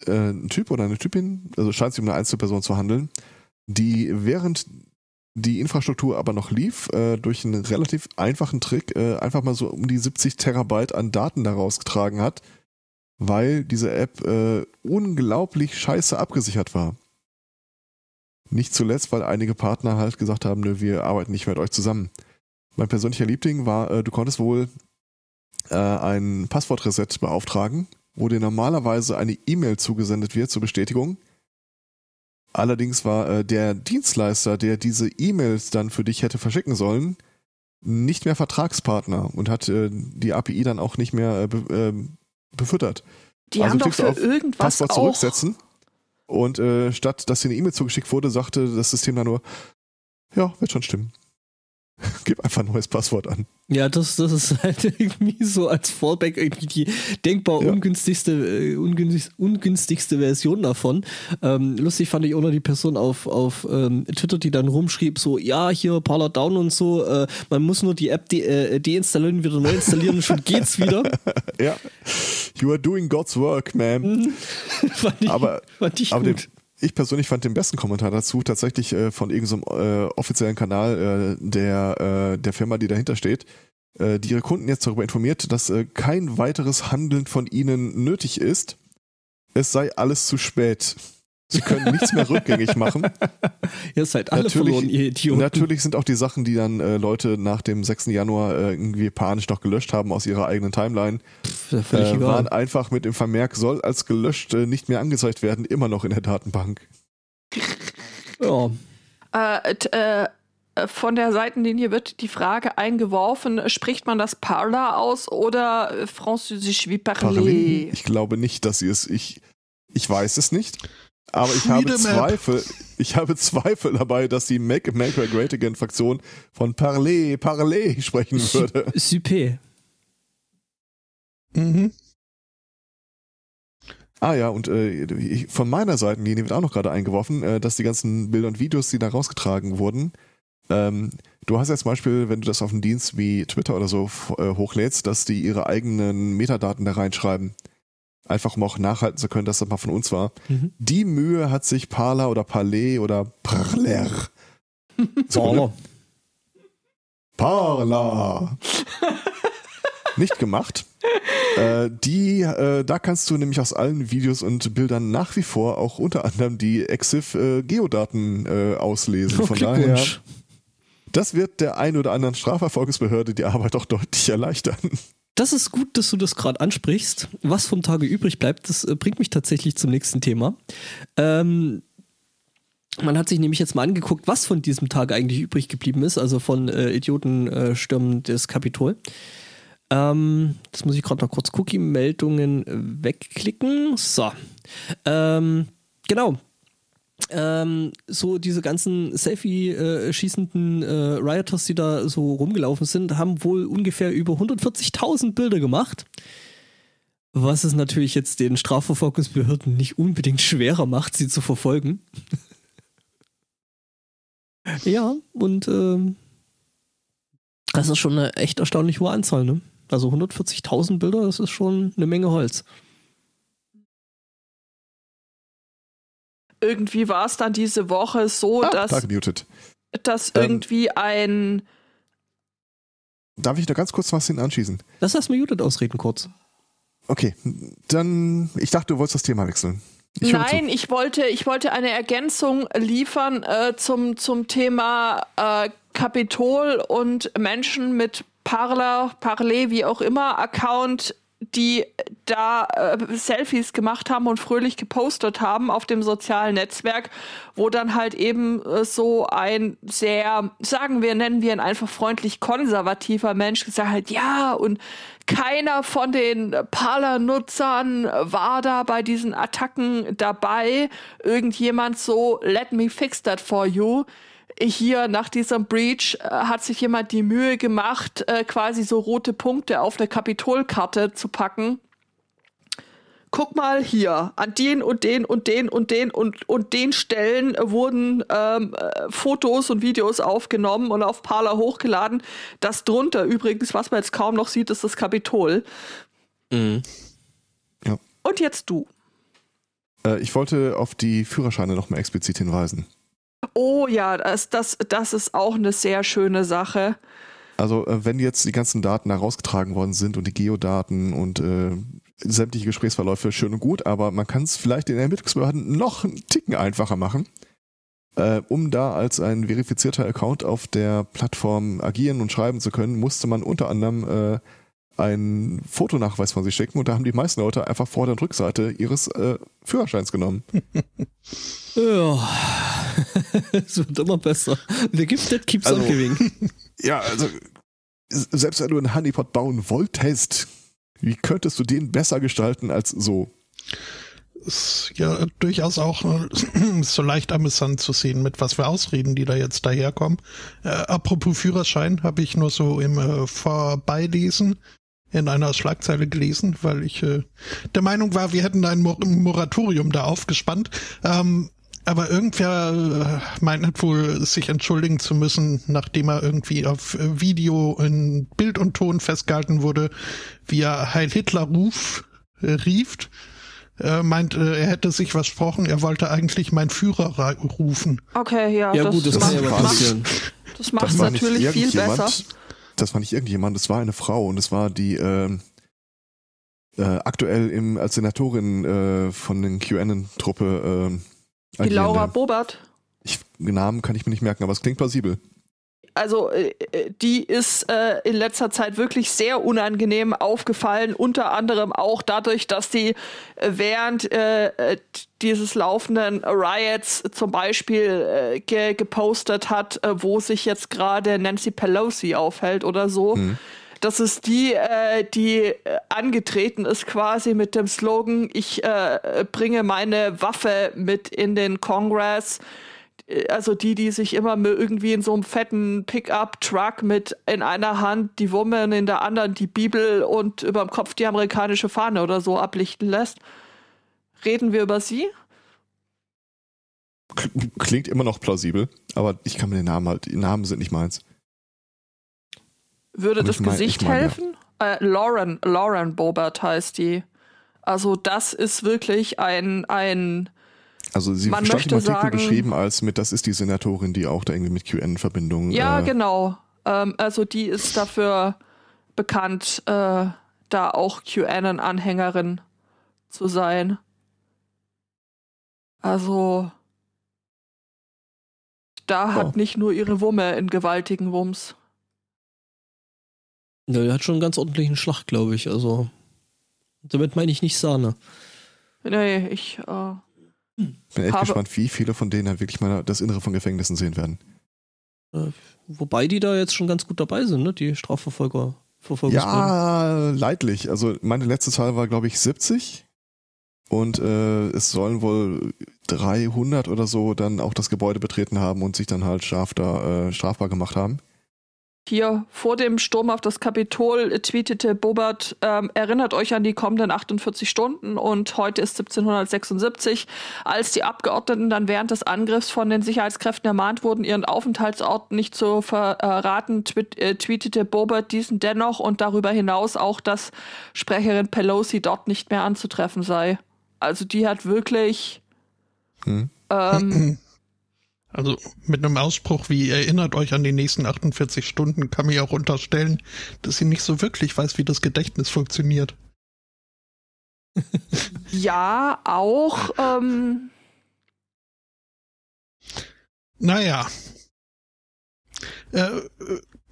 Speaker 1: äh, ein Typ oder eine Typin, also scheint sich um eine Einzelperson zu handeln, die während die Infrastruktur aber noch lief, äh, durch einen relativ einfachen Trick äh, einfach mal so um die 70 Terabyte an Daten daraus getragen hat, weil diese App äh, unglaublich scheiße abgesichert war. Nicht zuletzt, weil einige Partner halt gesagt haben, nö, wir arbeiten nicht mehr mit euch zusammen. Mein persönlicher Liebling war, äh, du konntest wohl äh, ein Passwortreset beauftragen, wo dir normalerweise eine E-Mail zugesendet wird zur Bestätigung. Allerdings war äh, der Dienstleister, der diese E-Mails dann für dich hätte verschicken sollen, nicht mehr Vertragspartner und hat äh, die API dann auch nicht mehr äh, be äh, befüttert.
Speaker 2: Die
Speaker 1: Also
Speaker 2: haben doch für
Speaker 1: auf
Speaker 2: irgendwas
Speaker 1: Passwort
Speaker 2: auch.
Speaker 1: zurücksetzen. Und äh, statt dass dir eine E-Mail zugeschickt wurde, sagte das System dann nur, ja, wird schon stimmen. <laughs> Gib einfach ein neues Passwort an.
Speaker 3: Ja, das, das ist <laughs> halt irgendwie so als Fallback irgendwie die denkbar
Speaker 1: Ja.
Speaker 3: ungünstigste, äh, ungünstig, ungünstigste Version davon. Ähm, lustig fand ich auch noch die Person auf, auf ähm, Twitter, die dann rumschrieb, so, ja, hier Parler Down und so, äh, man muss nur die App de äh, deinstallieren, wieder neu installieren und schon geht's wieder. <laughs>
Speaker 1: Ja. You are doing God's work, man.
Speaker 3: fand ich,
Speaker 1: Aber-
Speaker 3: fand ich
Speaker 1: Aber den,
Speaker 3: gut.
Speaker 1: Ich persönlich fand den besten Kommentar dazu tatsächlich äh, von irgendeinem äh, offiziellen Kanal äh, der, äh, der Firma, die dahinter steht, äh, die ihre Kunden jetzt darüber informiert, dass äh, kein weiteres Handeln von ihnen nötig ist. Es sei alles zu spät. Sie können nichts mehr rückgängig machen. <laughs>
Speaker 3: Ihr seid alle
Speaker 1: Natürlich-
Speaker 3: verloren, ihr Idioten.
Speaker 1: Natürlich sind auch die Sachen, die dann äh, Leute nach dem 6. Januar äh, irgendwie panisch noch gelöscht haben aus ihrer eigenen Timeline,
Speaker 3: Pff, völlig
Speaker 1: äh, waren einfach mit dem Vermerk, soll als gelöscht äh, nicht mehr angezeigt werden, immer noch in der Datenbank.
Speaker 3: Ja.
Speaker 2: Äh, äh, von der Seitenlinie wird die Frage eingeworfen, spricht man das Parler aus oder Französisch wie parler?
Speaker 1: Ich glaube nicht, dass sie es. Ich, ich weiß es nicht. Aber ich habe
Speaker 4: App.
Speaker 1: Zweifel. Ich habe Zweifel dabei, dass die Make America Great Again Fraktion von Parler, Parler sprechen würde.
Speaker 3: Super.
Speaker 4: Mhm.
Speaker 1: Ah ja, und äh, ich, von meiner Seitenlinie wird auch noch gerade eingeworfen, äh, dass die ganzen Bilder und Videos, die da rausgetragen wurden, ähm, du hast ja zum Beispiel, wenn du das auf einen Dienst wie Twitter oder so äh, hochlädst, dass die ihre eigenen Metadaten da reinschreiben. Einfach um auch nachhalten zu können, dass das mal von uns war.
Speaker 3: Mhm.
Speaker 1: Die Mühe hat sich Parler oder Parler <laughs> oder Parler.
Speaker 3: Baller.
Speaker 1: Parler. Nicht gemacht. <laughs> Äh, die, äh, da kannst du nämlich aus allen Videos und Bildern nach wie vor auch unter anderem die EXIF äh, äh, auslesen.
Speaker 3: Oh,
Speaker 1: Von daher, das wird der ein oder anderen Strafverfolgungsbehörde die Arbeit auch deutlich erleichtern.
Speaker 3: Das ist gut, dass du das gerade ansprichst. Was vom Tage übrig bleibt, das äh, bringt mich tatsächlich zum nächsten Thema. Ähm, man hat sich nämlich jetzt mal angeguckt, was von diesem Tag eigentlich übrig geblieben ist, also von äh, Idiotenstürmen äh, des Kapitol. Ähm, das muss ich gerade noch kurz Cookie-Meldungen wegklicken. So. Ähm, genau. Ähm, so diese ganzen Selfie-schießenden äh, Rioters, die da so rumgelaufen sind, haben wohl ungefähr über 140.000 Bilder gemacht. Was es natürlich jetzt den Strafverfolgungsbehörden nicht unbedingt schwerer macht, sie zu verfolgen. <laughs> ja, und ähm, das ist schon eine echt erstaunlich hohe Anzahl, ne? Also 140.000 Bilder, das ist schon eine Menge Holz.
Speaker 2: Irgendwie war es dann diese Woche so,
Speaker 1: Ah,
Speaker 2: dass,
Speaker 1: da gemutet.
Speaker 2: dass
Speaker 1: Ähm.
Speaker 2: irgendwie ein
Speaker 1: Darf ich da ganz kurz was hin anschießen?
Speaker 3: Lass das mal Judith ausreden kurz.
Speaker 1: Okay, dann, ich dachte, du wolltest das Thema wechseln. Ich
Speaker 2: Nein, ich wollte, ich wollte eine Ergänzung liefern äh, zum, zum Thema äh, Kapitol und Menschen mit Parler, Parler, wie auch immer, Account, die da äh, Selfies gemacht haben und fröhlich gepostet haben auf dem sozialen Netzwerk, wo dann halt eben äh, so ein sehr, sagen wir, nennen wir ihn einfach freundlich konservativer Mensch gesagt hat, ja, und keiner von den Parler-Nutzern war da bei diesen Attacken dabei. Irgendjemand so, let me fix that for you hier nach diesem Breach äh, hat sich jemand die Mühe gemacht, äh, quasi so rote Punkte auf eine Kapitolkarte zu packen. Guck mal hier, an den und den und den und den und, und den Stellen wurden ähm, äh, Fotos und Videos aufgenommen und auf Parler hochgeladen. Das drunter übrigens, was man jetzt kaum noch sieht, ist das Kapitol. Mhm. Ja. Und jetzt du.
Speaker 1: Äh, ich wollte auf die Führerscheine nochmal explizit hinweisen.
Speaker 2: Oh ja, das, das, das ist auch eine sehr schöne Sache.
Speaker 1: Also äh, wenn jetzt die ganzen Daten herausgetragen worden sind und die Geodaten und äh, sämtliche Gesprächsverläufe schön und gut, aber man kann es vielleicht in Ermittlungsbehörden noch einen Ticken einfacher machen, äh, um da als ein verifizierter Account auf der Plattform agieren und schreiben zu können, musste man unter anderem äh, einen Fotonachweis von sich schicken und da haben die meisten Leute einfach Vorder- und Rückseite ihres äh, Führerscheins genommen. <laughs>
Speaker 3: ja, <laughs> es wird immer besser. The gift that keeps also, on giving. <laughs>
Speaker 1: Ja, also selbst wenn du einen Honeypot bauen wolltest, wie könntest du den besser gestalten als so?
Speaker 4: Ist ja durchaus auch <clears throat> so leicht amüsant zu sehen, mit was für Ausreden die da jetzt daherkommen. Äh, apropos Führerschein, habe ich nur so im äh, Vorbeilesen in einer Schlagzeile gelesen, weil ich äh, der Meinung war, wir hätten ein Mor Moratorium da aufgespannt. Ähm, aber irgendwer äh, meint wohl, sich entschuldigen zu müssen, nachdem er irgendwie auf Video in Bild und Ton festgehalten wurde, wie er Heil Hitler ruf, äh, rief. Er meint, äh, er hätte sich versprochen, er wollte eigentlich meinen Führer rufen.
Speaker 2: Okay, ja.
Speaker 3: Ja das gut, das macht, kann ja passieren.
Speaker 2: Das macht es natürlich viel besser
Speaker 1: das war nicht irgendjemand, das war eine Frau und es war die äh, äh, aktuell im, als Senatorin äh, von den QAnon-Truppe.
Speaker 2: Äh, die Laura Bobert.
Speaker 1: Ich, Namen kann ich mir nicht merken, aber es klingt plausibel
Speaker 2: also äh, äh, die ist äh, in letzter Zeit wirklich sehr unangenehm aufgefallen, unter anderem auch dadurch, dass sie äh, während äh, äh dieses laufenden Riots zum Beispiel ge gepostet hat, wo sich jetzt gerade Nancy Pelosi aufhält oder so. Mhm. Das ist die, die angetreten ist quasi mit dem Slogan, ich bringe meine Waffe mit in den Kongress äh, also die, die sich immer irgendwie in so einem fetten Pickup-Truck mit in einer Hand die Woman, in der anderen die Bibel und über dem Kopf die amerikanische Fahne oder so ablichten lässt. Reden wir über sie?
Speaker 1: Klingt immer noch plausibel, aber ich kann mir den Namen halt, die Namen sind nicht meins.
Speaker 2: Würde das mein, Gesicht mein, helfen? Ja. Äh, Lauren, Lauren Bobert heißt die. Also das ist wirklich ein, ein
Speaker 1: also sie Man stand im Artikel sagen, beschrieben als mit, das ist die Senatorin, die auch da irgendwie mit QN-Verbindungen.
Speaker 2: Ja, äh, genau. Ähm, also die ist dafür bekannt, äh, da auch QAnon-Anhängerin zu sein. Also da hat oh. nicht nur ihre Wumme in gewaltigen Wumms.
Speaker 3: Ja, die hat schon einen ganz ordentlichen Schlag, glaube ich. Also damit meine ich nicht Sahne.
Speaker 2: Nee, ich äh,
Speaker 1: bin echt habe, gespannt, wie viele von denen dann wirklich mal das Innere von Gefängnissen sehen werden.
Speaker 3: Äh, wobei die da jetzt schon ganz gut dabei sind, ne? Die Strafverfolger.
Speaker 1: Ja, leidlich. Also meine letzte Zahl war, glaube ich, 70. Und äh, es sollen wohl 300 oder so dann auch das Gebäude betreten haben und sich dann halt straf da, äh, strafbar gemacht haben.
Speaker 2: Hier vor dem Sturm auf das Kapitol tweetete Bobert, ähm, erinnert euch an die kommenden 48 Stunden und heute ist 1776, als die Abgeordneten dann während des Angriffs von den Sicherheitskräften ermahnt wurden, ihren Aufenthaltsort nicht zu verraten, tweet, äh, tweetete Bobert diesen dennoch und darüber hinaus auch, dass Sprecherin Pelosi dort nicht mehr anzutreffen sei. Also die hat wirklich hm. ähm, <clears throat>
Speaker 4: Also mit einem Ausspruch wie erinnert euch an die nächsten 48 Stunden kann man ja auch unterstellen, dass sie nicht so wirklich weiß, wie das Gedächtnis funktioniert. <laughs>
Speaker 2: ja, auch. Ähm
Speaker 4: naja. Äh,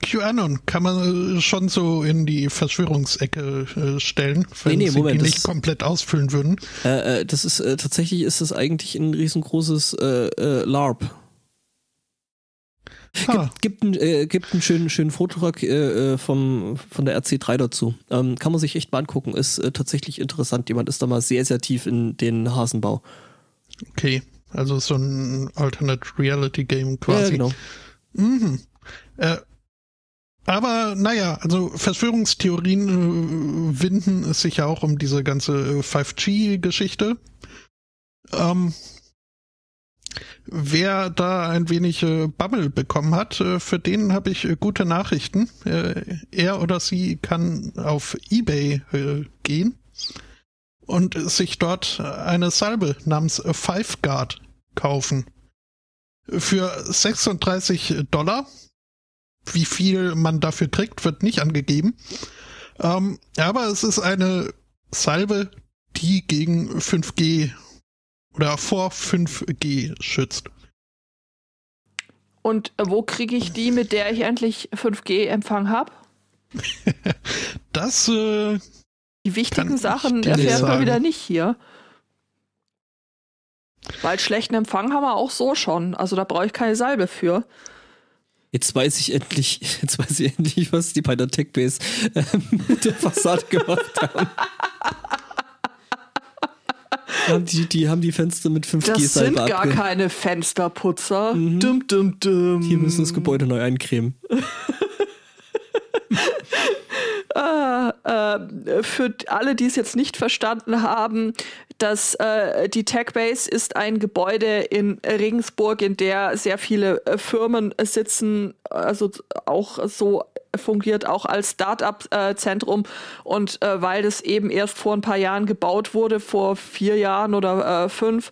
Speaker 4: QAnon kann man äh, schon so in die Verschwörungsecke äh, stellen, wenn
Speaker 3: Nee, nee,
Speaker 4: sie
Speaker 3: Moment,
Speaker 4: die
Speaker 3: das-
Speaker 4: nicht komplett ausfüllen würden.
Speaker 3: Äh, äh, das ist äh, tatsächlich ist das eigentlich ein riesengroßes äh, äh, LARP.
Speaker 4: Ah,
Speaker 3: Gibt, einen, äh, gibt einen schönen, schönen Vortrag äh, äh, vom, von der RC3 dazu. Ähm, kann man sich echt mal angucken. Ist äh, tatsächlich interessant. Jemand ist da mal sehr, sehr tief in den Hasenbau.
Speaker 4: okay. Also so ein Alternate Reality Game quasi.
Speaker 3: Ja, genau.
Speaker 4: Mhm. Äh, aber naja, also Verschwörungstheorien äh, winden es sich ja auch um diese ganze äh, 5G-Geschichte. Ähm, wer da ein wenig äh, Bammel bekommen hat, äh, für den habe ich äh, gute Nachrichten. Äh, er oder sie kann auf eBay gehen und sich dort eine Salbe namens Five Guard kaufen. Für 36 Dollar. Wie viel man dafür kriegt, wird nicht angegeben. Ähm, aber es ist eine Salbe, die gegen 5G oder vor 5G schützt.
Speaker 2: Und äh, wo kriege ich die, mit der ich endlich 5G-Empfang habe? <laughs>
Speaker 4: Das äh,
Speaker 2: Die wichtigen Sachen erfährt man wieder nicht hier. Weil schlechten Empfang haben wir auch so schon. Also da brauche ich keine Salbe für.
Speaker 3: Jetzt weiß ich endlich, <laughs> jetzt weiß ich endlich, was die bei der Techbase ähm, mit der Fassade gemacht haben. <laughs> haben die, die haben die Fenster mit 5G
Speaker 2: Das sind gar
Speaker 3: abge-
Speaker 2: keine Fensterputzer.
Speaker 3: Mhm.
Speaker 2: Dum, dum, dum.
Speaker 3: Hier müssen das Gebäude neu eincremen.
Speaker 2: äh, <laughs> äh, für alle, die es jetzt nicht verstanden haben, dass äh, die Techbase ist ein Gebäude in Regensburg, in der sehr viele äh, Firmen sitzen, also auch so fungiert auch als Start-up-Zentrum und äh, weil das eben erst vor ein paar Jahren gebaut wurde, vor vier Jahren oder äh, fünf,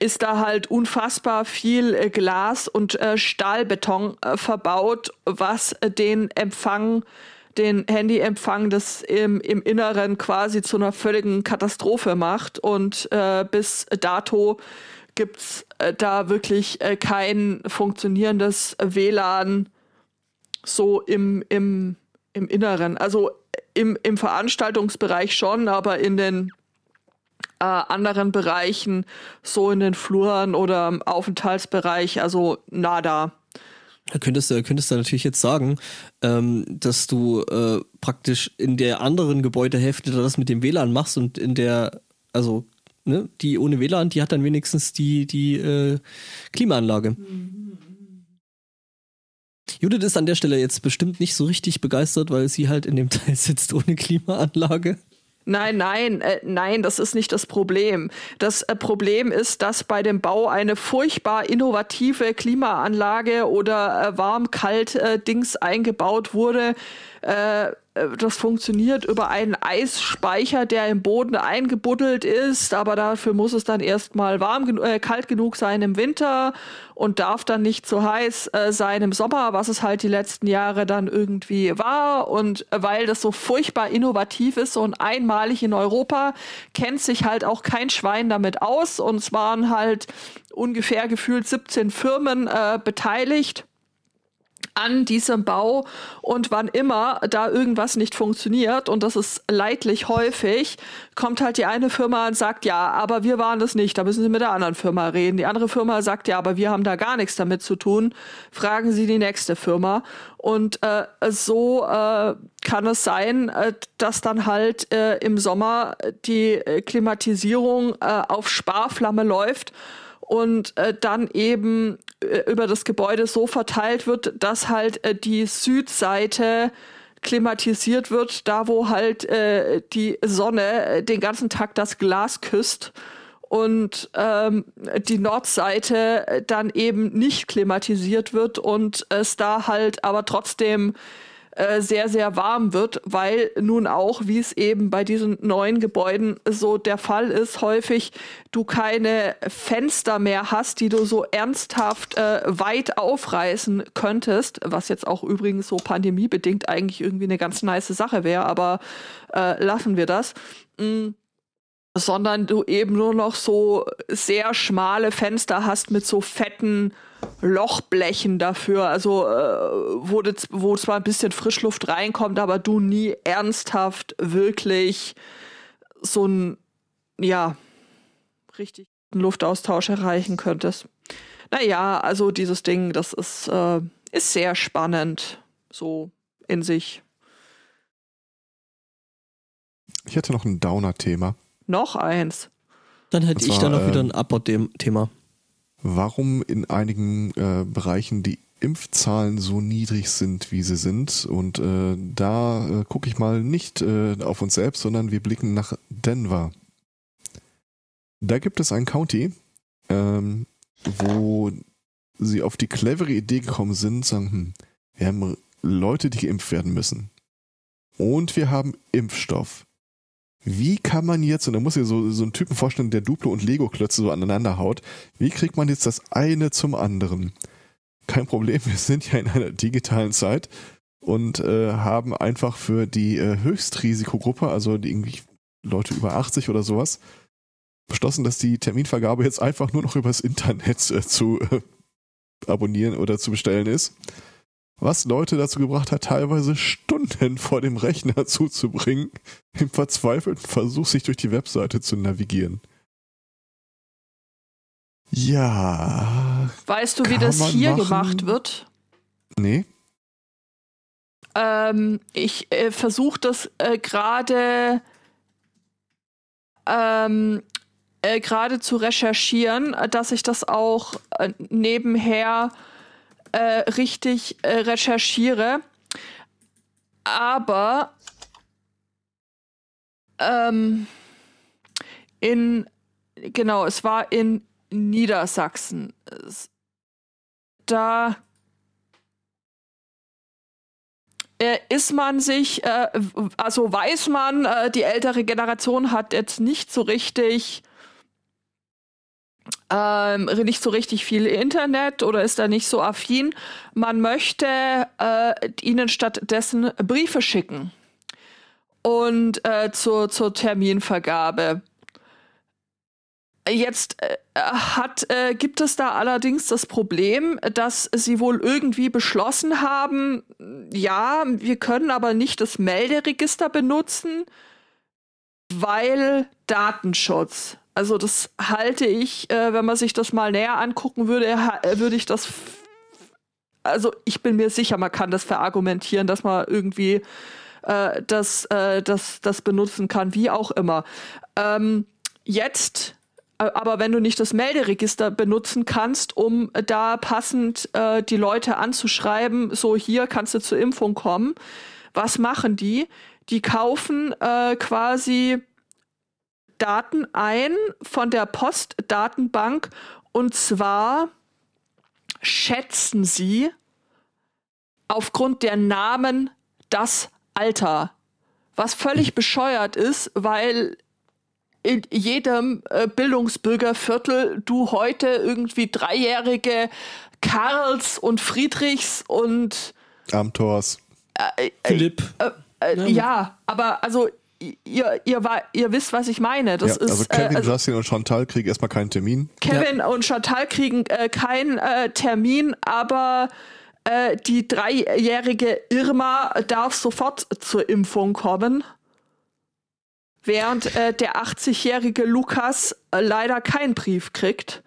Speaker 2: ist da halt unfassbar viel äh, Glas und äh, Stahlbeton äh, verbaut, was äh, den Empfang, den Handyempfang des im, im Inneren quasi zu einer völligen Katastrophe macht. Und bis dato gibt's äh, da wirklich kein funktionierendes WLAN so im, im, im Inneren. Also im, im Veranstaltungsbereich schon, aber in den äh, anderen Bereichen, so in den Fluren oder im Aufenthaltsbereich, also nada.
Speaker 3: Da könntest du, könntest du natürlich jetzt sagen, ähm, dass du äh, praktisch in der anderen Gebäudehälfte das mit dem WLAN machst und in der, also ne, die ohne WLAN, die hat dann wenigstens die, die äh, Klimaanlage. Judith ist an der Stelle jetzt bestimmt nicht so richtig begeistert, weil sie halt in dem <laughs> Teil sitzt ohne Klimaanlage.
Speaker 2: Nein, nein, äh, nein, das ist nicht das Problem. Das äh, Problem ist, dass bei dem Bau eine furchtbar innovative Klimaanlage oder äh, warm-kalt-Dings eingebaut wurde. Äh, das funktioniert über einen Eisspeicher, der im Boden eingebuddelt ist, aber dafür muss es dann erstmal warm genu äh, kalt genug sein im Winter und darf dann nicht zu heiß äh, sein im Sommer, was es halt die letzten Jahre dann irgendwie war. Und weil das so furchtbar innovativ ist und einmalig in Europa, kennt sich halt auch kein Schwein damit aus. Und es waren halt ungefähr gefühlt 17 Firmen äh, beteiligt an diesem Bau und wann immer da irgendwas nicht funktioniert und das ist leidlich häufig, kommt halt die eine Firma und sagt, ja, aber wir waren das nicht, da müssen Sie mit der anderen Firma reden. Die andere Firma sagt, ja, aber wir haben da gar nichts damit zu tun, fragen Sie die nächste Firma. Und äh, so äh, kann es sein, äh, dass dann halt äh, im Sommer die Klimatisierung äh, auf Sparflamme läuft und äh, dann eben äh, über das Gebäude so verteilt wird, dass halt äh, die Südseite klimatisiert wird, da wo halt äh, die Sonne äh, den ganzen Tag das Glas küsst und ähm, die Nordseite äh, dann eben nicht klimatisiert wird und es da halt aber trotzdem äh, sehr, sehr warm wird, weil nun auch, wie es eben bei diesen neuen Gebäuden so der Fall ist, häufig du keine Fenster mehr hast, die du so ernsthaft äh, weit aufreißen könntest, was jetzt auch übrigens so pandemiebedingt eigentlich irgendwie eine ganz nice Sache wäre, aber äh, lassen wir das. Mm. sondern du eben nur noch so sehr schmale Fenster hast mit so fetten Lochblechen dafür, also äh, wo, das, wo zwar ein bisschen Frischluft reinkommt, aber du nie ernsthaft wirklich so ein, ja, richtig Luftaustausch erreichen könntest. Naja, also dieses Ding, das ist, äh, ist sehr spannend, so in sich.
Speaker 1: Ich hätte noch ein Downer-Thema.
Speaker 2: Noch eins.
Speaker 3: Dann hätte ich dann
Speaker 1: zwar,
Speaker 3: noch wieder
Speaker 1: ähm,
Speaker 3: ein Upper-Thema.
Speaker 1: Warum in einigen äh, Bereichen die Impfzahlen so niedrig sind, wie sie sind. Und äh, da äh, gucke ich mal nicht äh, auf uns selbst, sondern wir blicken nach Denver. Da gibt es ein County, ähm, wo sie auf die clevere Idee gekommen sind, sagen, hm, wir haben Leute, die geimpft werden müssen. Und wir haben Impfstoff. Wie kann man jetzt, und da muss ich so, so einen Typen vorstellen, der Duplo und Lego-Klötze so aneinander haut, wie kriegt man jetzt das eine zum anderen? Kein Problem, wir sind ja in einer digitalen Zeit und äh, haben einfach für die äh, Höchstrisikogruppe, also die irgendwie Leute über 80 oder sowas, beschlossen, dass die Terminvergabe jetzt einfach nur noch übers Internet äh, zu äh, abonnieren oder zu bestellen ist. Was Leute dazu gebracht hat, teilweise Stunden vor dem Rechner zuzubringen, im verzweifelten Versuch, sich durch die Webseite zu navigieren. Ja.
Speaker 2: Weißt du, wie das hier
Speaker 1: machen.
Speaker 2: gemacht wird?
Speaker 1: Nee.
Speaker 2: Ähm, ich äh, versuche das äh, gerade ähm, äh, gerade zu recherchieren, äh, dass ich das auch äh, nebenher äh, richtig äh, recherchiere. Aber ähm, in genau, es war in Niedersachsen. Da ist man sich, äh, also weiß man, äh, die ältere Generation hat jetzt nicht so richtig ähm, nicht so richtig viel Internet oder ist da nicht so affin. Man möchte äh, ihnen stattdessen Briefe schicken und äh, zur, zur Terminvergabe. Jetzt äh, hat, äh, gibt es da allerdings das Problem, dass sie wohl irgendwie beschlossen haben, ja, wir können aber nicht das Melderegister benutzen, weil Datenschutz. Also das halte ich, äh, wenn man sich das mal näher angucken würde, äh, würde ich das. Also ich bin mir sicher, man kann das verargumentieren, dass man irgendwie äh, das, äh, das, das benutzen kann, wie auch immer. Ähm, jetzt, äh, aber wenn du nicht das Melderegister benutzen kannst, um da passend äh, die Leute anzuschreiben, so hier kannst du zur Impfung kommen, was machen die? Die kaufen quasi Daten ein von der Postdatenbank und zwar schätzen sie aufgrund der Namen das Alter. Was völlig bescheuert ist, weil in jedem äh, Bildungsbürgerviertel du heute irgendwie dreijährige Karls und Friedrichs und
Speaker 1: Amtors.
Speaker 2: äh,
Speaker 3: Philipp.
Speaker 2: äh,
Speaker 3: Ja.
Speaker 2: ja, aber also ihr, ihr, ihr wisst, was ich meine. Das
Speaker 1: ja,
Speaker 2: ist
Speaker 1: also Kevin,
Speaker 2: äh, also
Speaker 1: Justin und Chantal kriegen erstmal keinen Termin.
Speaker 2: Kevin und Chantal kriegen äh, keinen äh, Termin, aber äh, die dreijährige Irma darf sofort zur Impfung kommen. Während äh, der 80-jährige Lukas äh, leider keinen Brief kriegt.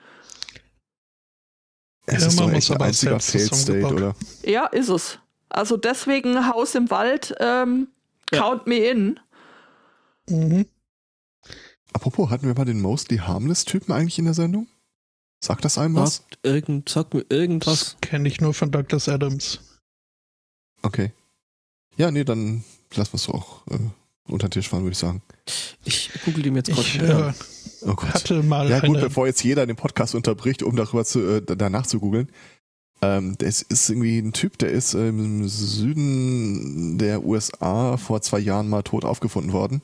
Speaker 1: Es
Speaker 4: Ja,
Speaker 1: ist doch
Speaker 4: muss
Speaker 1: echt ein einziger Failed State, oder?
Speaker 2: Ja, ist es. Also deswegen Haus im Wald, ähm,
Speaker 3: Ja.
Speaker 2: count me in.
Speaker 4: Mhm.
Speaker 1: Apropos, hatten wir mal den Mostly Harmless-Typen eigentlich in der Sendung? Sagt das einem was?
Speaker 3: Sagt, irgend, sagt mir irgendwas.
Speaker 4: Das kenne ich nur von Douglas Adams.
Speaker 1: Okay. Ja, nee, dann lassen wir es so auch äh, unter den Tisch fahren, würde ich sagen.
Speaker 3: Ich google dem jetzt
Speaker 4: Ich
Speaker 3: gerade.
Speaker 4: äh,
Speaker 1: Oh Gott.
Speaker 4: hatte mal
Speaker 1: Ja gut,
Speaker 4: eine
Speaker 1: bevor jetzt jeder den Podcast unterbricht, um darüber zu, äh, danach zu googeln. Ähm, das ist irgendwie ein Typ, der ist im Süden der USA vor zwei Jahren mal tot aufgefunden worden.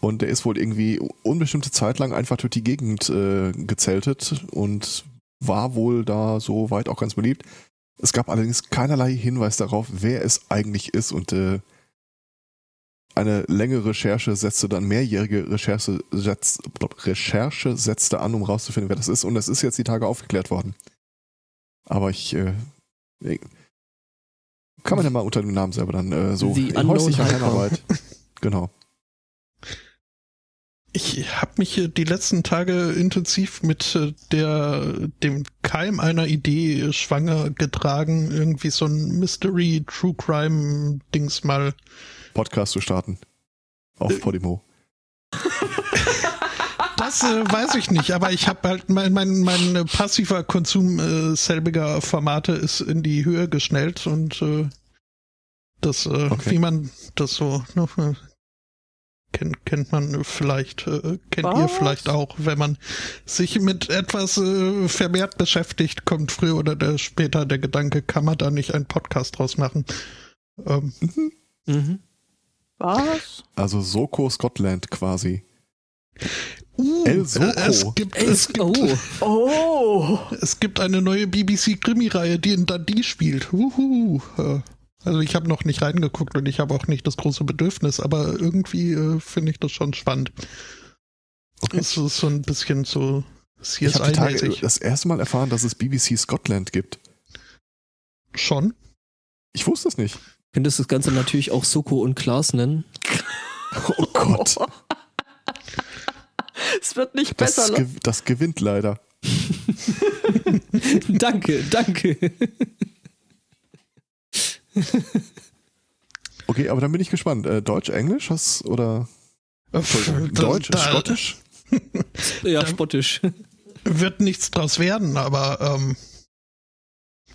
Speaker 1: Und der ist wohl irgendwie unbestimmte Zeit lang einfach durch die Gegend äh, gezeltet und war wohl da so weit auch ganz beliebt. Es gab allerdings keinerlei Hinweis darauf, wer es eigentlich ist und äh, eine längere Recherche setzte dann mehrjährige Recherche, setz, Recherche setzte an, um rauszufinden, wer das ist. Und es ist jetzt die Tage aufgeklärt worden. Aber ich äh, kann man ja mal unter dem Namen selber dann äh, so
Speaker 3: The
Speaker 1: in häuslicher. Heimarbeit. <laughs> genau.
Speaker 4: Ich habe mich die letzten Tage intensiv mit äh, der dem Keim einer Idee äh, schwanger getragen, irgendwie so ein Mystery True Crime Dings mal.
Speaker 1: Podcast zu starten. Auf
Speaker 4: Äh,
Speaker 1: Podimo. <laughs>
Speaker 4: Das äh, weiß ich nicht, aber ich habe halt mein mein mein äh, passiver Konsum äh, selbiger Formate ist in die Höhe geschnellt und äh, das äh,
Speaker 1: Okay.
Speaker 4: wie man das so ne, kennt kennt man vielleicht äh, kennt ihr
Speaker 2: Was?
Speaker 4: vielleicht auch, wenn man sich mit etwas äh, vermehrt beschäftigt, kommt früher oder der, später der Gedanke, kann man da nicht einen Podcast draus machen? Ähm,
Speaker 3: Mhm.
Speaker 2: Was?
Speaker 1: Also Soko Scotland quasi.
Speaker 4: uh,
Speaker 1: El Soko.
Speaker 4: Es gibt, es gibt
Speaker 3: Oh, <laughs>
Speaker 2: Oh.
Speaker 4: Es gibt eine neue BBC-Krimi-Reihe, die in Dundee spielt. Uhu. Also ich habe noch nicht reingeguckt und ich habe auch nicht das große Bedürfnis, aber irgendwie äh, finde ich das schon spannend. Es ist so ein bisschen so
Speaker 1: Ich habe die Tage
Speaker 4: CSI-mäßig.
Speaker 1: das erste Mal erfahren, dass es BBC Scotland gibt.
Speaker 4: Schon?
Speaker 1: Ich wusste es nicht.
Speaker 3: könntest das Ganze natürlich auch Soko und Klaas nennen. <laughs>
Speaker 1: Oh Gott. <laughs>
Speaker 2: Es wird nicht
Speaker 1: Das,
Speaker 2: besser.
Speaker 1: ge das gewinnt leider. <laughs>
Speaker 3: danke, danke. <laughs>
Speaker 1: Okay, aber dann bin ich gespannt. Äh, Deutsch, Englisch, was oder Deutsch,
Speaker 4: da
Speaker 1: Schottisch? <laughs>
Speaker 3: Ja, spottisch.
Speaker 4: Wird nichts draus werden, aber ähm,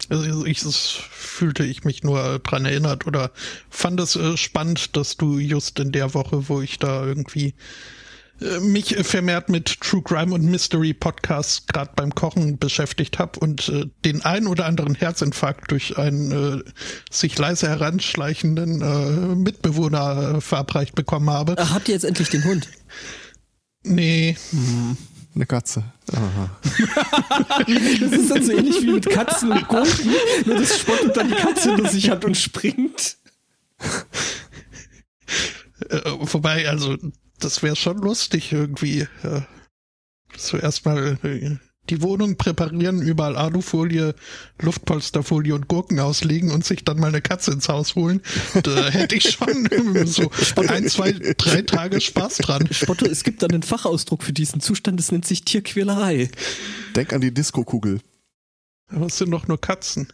Speaker 4: also ich, es fühlte ich mich nur dran erinnert oder fand es äh, spannend, dass du just in der Woche, wo ich da irgendwie mich vermehrt mit True Crime und Mystery Podcasts gerade beim Kochen beschäftigt habe und äh, den ein oder anderen Herzinfarkt durch einen äh, sich leise heranschleichenden äh, Mitbewohner äh, verabreicht bekommen habe.
Speaker 3: Ach, habt ihr jetzt endlich den Hund? <laughs>
Speaker 4: Nee,
Speaker 1: Eine Katze. Aha. <laughs>
Speaker 3: Das ist dann so ähnlich wie mit Katzen und Gurken, <laughs> nur dass Spott und dann die Katze hinter sich hat und springt.
Speaker 4: Äh, wobei, also, das wäre schon lustig irgendwie. Äh, so erstmal äh, die Wohnung präparieren, überall Alufolie, Luftpolsterfolie und Gurken auslegen und sich dann mal eine Katze ins Haus holen. Da <laughs> hätte ich schon <laughs> so ein, zwei, drei Tage Spaß dran.
Speaker 3: Spotto, es gibt dann einen Fachausdruck für diesen Zustand, das nennt sich Tierquälerei.
Speaker 1: Denk an die Disco-Kugel.
Speaker 4: Aber es sind doch nur Katzen.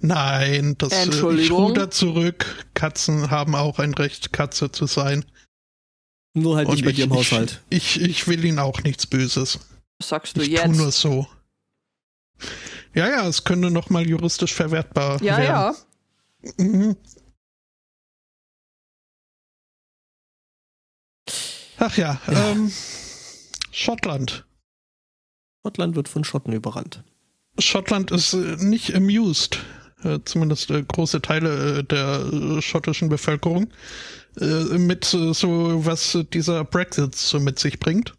Speaker 4: Nein, das äh, ich
Speaker 2: Entschuldigung.
Speaker 4: ruder zurück. Katzen haben auch ein Recht, Katze zu sein.
Speaker 3: Nur halt nicht bei
Speaker 4: ich,
Speaker 3: dir im Haushalt.
Speaker 4: Ich, ich will ihnen auch nichts Böses.
Speaker 2: Was sagst du
Speaker 4: Ich
Speaker 2: jetzt?
Speaker 4: tu nur so. Ja, ja, es könnte nochmal juristisch verwertbar
Speaker 2: ja,
Speaker 4: werden.
Speaker 2: ja.
Speaker 4: Mhm. Ach ja,
Speaker 3: Ja.
Speaker 4: Ähm, Schottland.
Speaker 3: Schottland wird von Schotten überrannt.
Speaker 4: Schottland ist äh, nicht amused, zumindest äh, große Teile äh, der äh, schottischen Bevölkerung, äh, mit äh, so, was äh, dieser Brexit so mit sich bringt.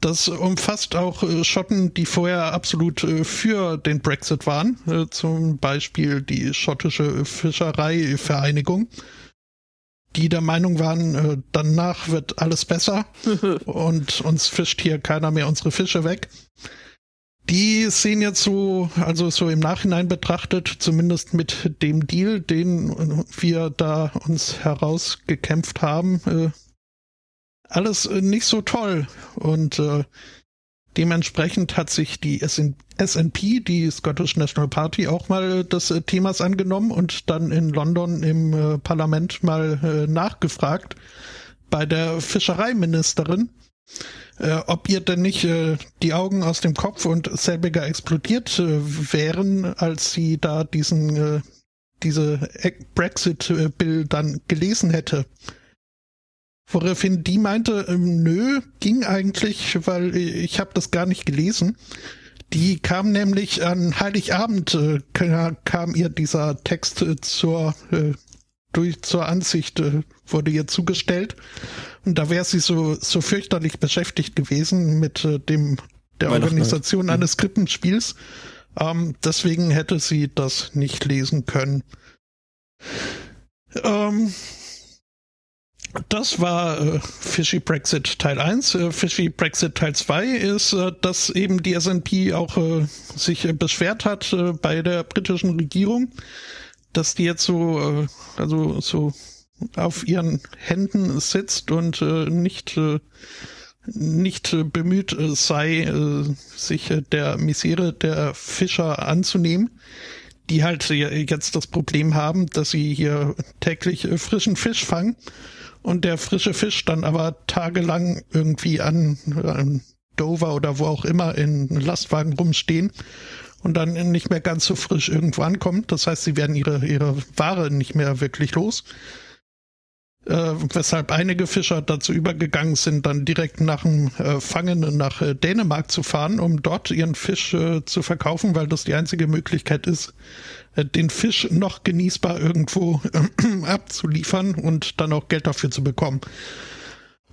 Speaker 4: Das umfasst auch äh, Schotten, die vorher absolut äh, für den Brexit waren, äh, zum Beispiel die schottische Fischereivereinigung, die der Meinung waren, äh, danach wird alles besser <laughs> und uns fischt hier keiner mehr unsere Fische weg. Die sehen jetzt so, also so im Nachhinein betrachtet, zumindest mit dem Deal, den wir da uns herausgekämpft haben, äh, alles äh, nicht so toll. Und äh, dementsprechend hat sich die SN SNP, die Scottish National Party, auch mal des Themas angenommen und dann in London im Parlament mal nachgefragt bei der Fischereiministerin, äh, ob ihr denn nicht äh, die Augen aus dem Kopf und selbiger explodiert äh, wären, als sie da diesen äh, diese Brexit-Bill dann gelesen hätte. Woraufhin die meinte, ähm, nö, ging eigentlich, weil ich habe das gar nicht gelesen. Die kam nämlich an Heiligabend, äh, ka- kam ihr dieser Text äh, zur, äh, durch, zur Ansicht, äh, wurde ihr zugestellt. Da wäre sie so, so fürchterlich beschäftigt gewesen mit äh, dem, der Organisation eines Krippenspiels. Ähm, deswegen hätte sie das nicht lesen können. Ähm, Das war äh, Fishy Brexit Teil 1. Äh, Fishy Brexit Teil 2 ist, äh, dass eben die S&P auch äh, sich äh, beschwert hat äh, bei der britischen Regierung, dass die jetzt so, also so auf ihren Händen sitzt und äh, nicht äh, nicht äh, bemüht äh, sei, äh, sich äh, der Misere der Fischer anzunehmen, die halt jetzt das Problem haben, dass sie hier täglich äh, frischen Fisch fangen und der frische Fisch dann aber tagelang irgendwie an, an Dover oder wo auch immer in Lastwagen rumstehen und dann nicht mehr ganz so frisch irgendwo ankommt. Das heißt, sie werden ihre, ihre Ware nicht mehr wirklich los äh, weshalb einige Fischer dazu übergegangen sind, dann direkt nach dem äh, Fangen nach äh, Dänemark zu fahren, um dort ihren Fisch äh, zu verkaufen, weil das die einzige Möglichkeit ist, äh, den Fisch noch genießbar irgendwo äh, <clears throat> abzuliefern und dann auch Geld dafür zu bekommen.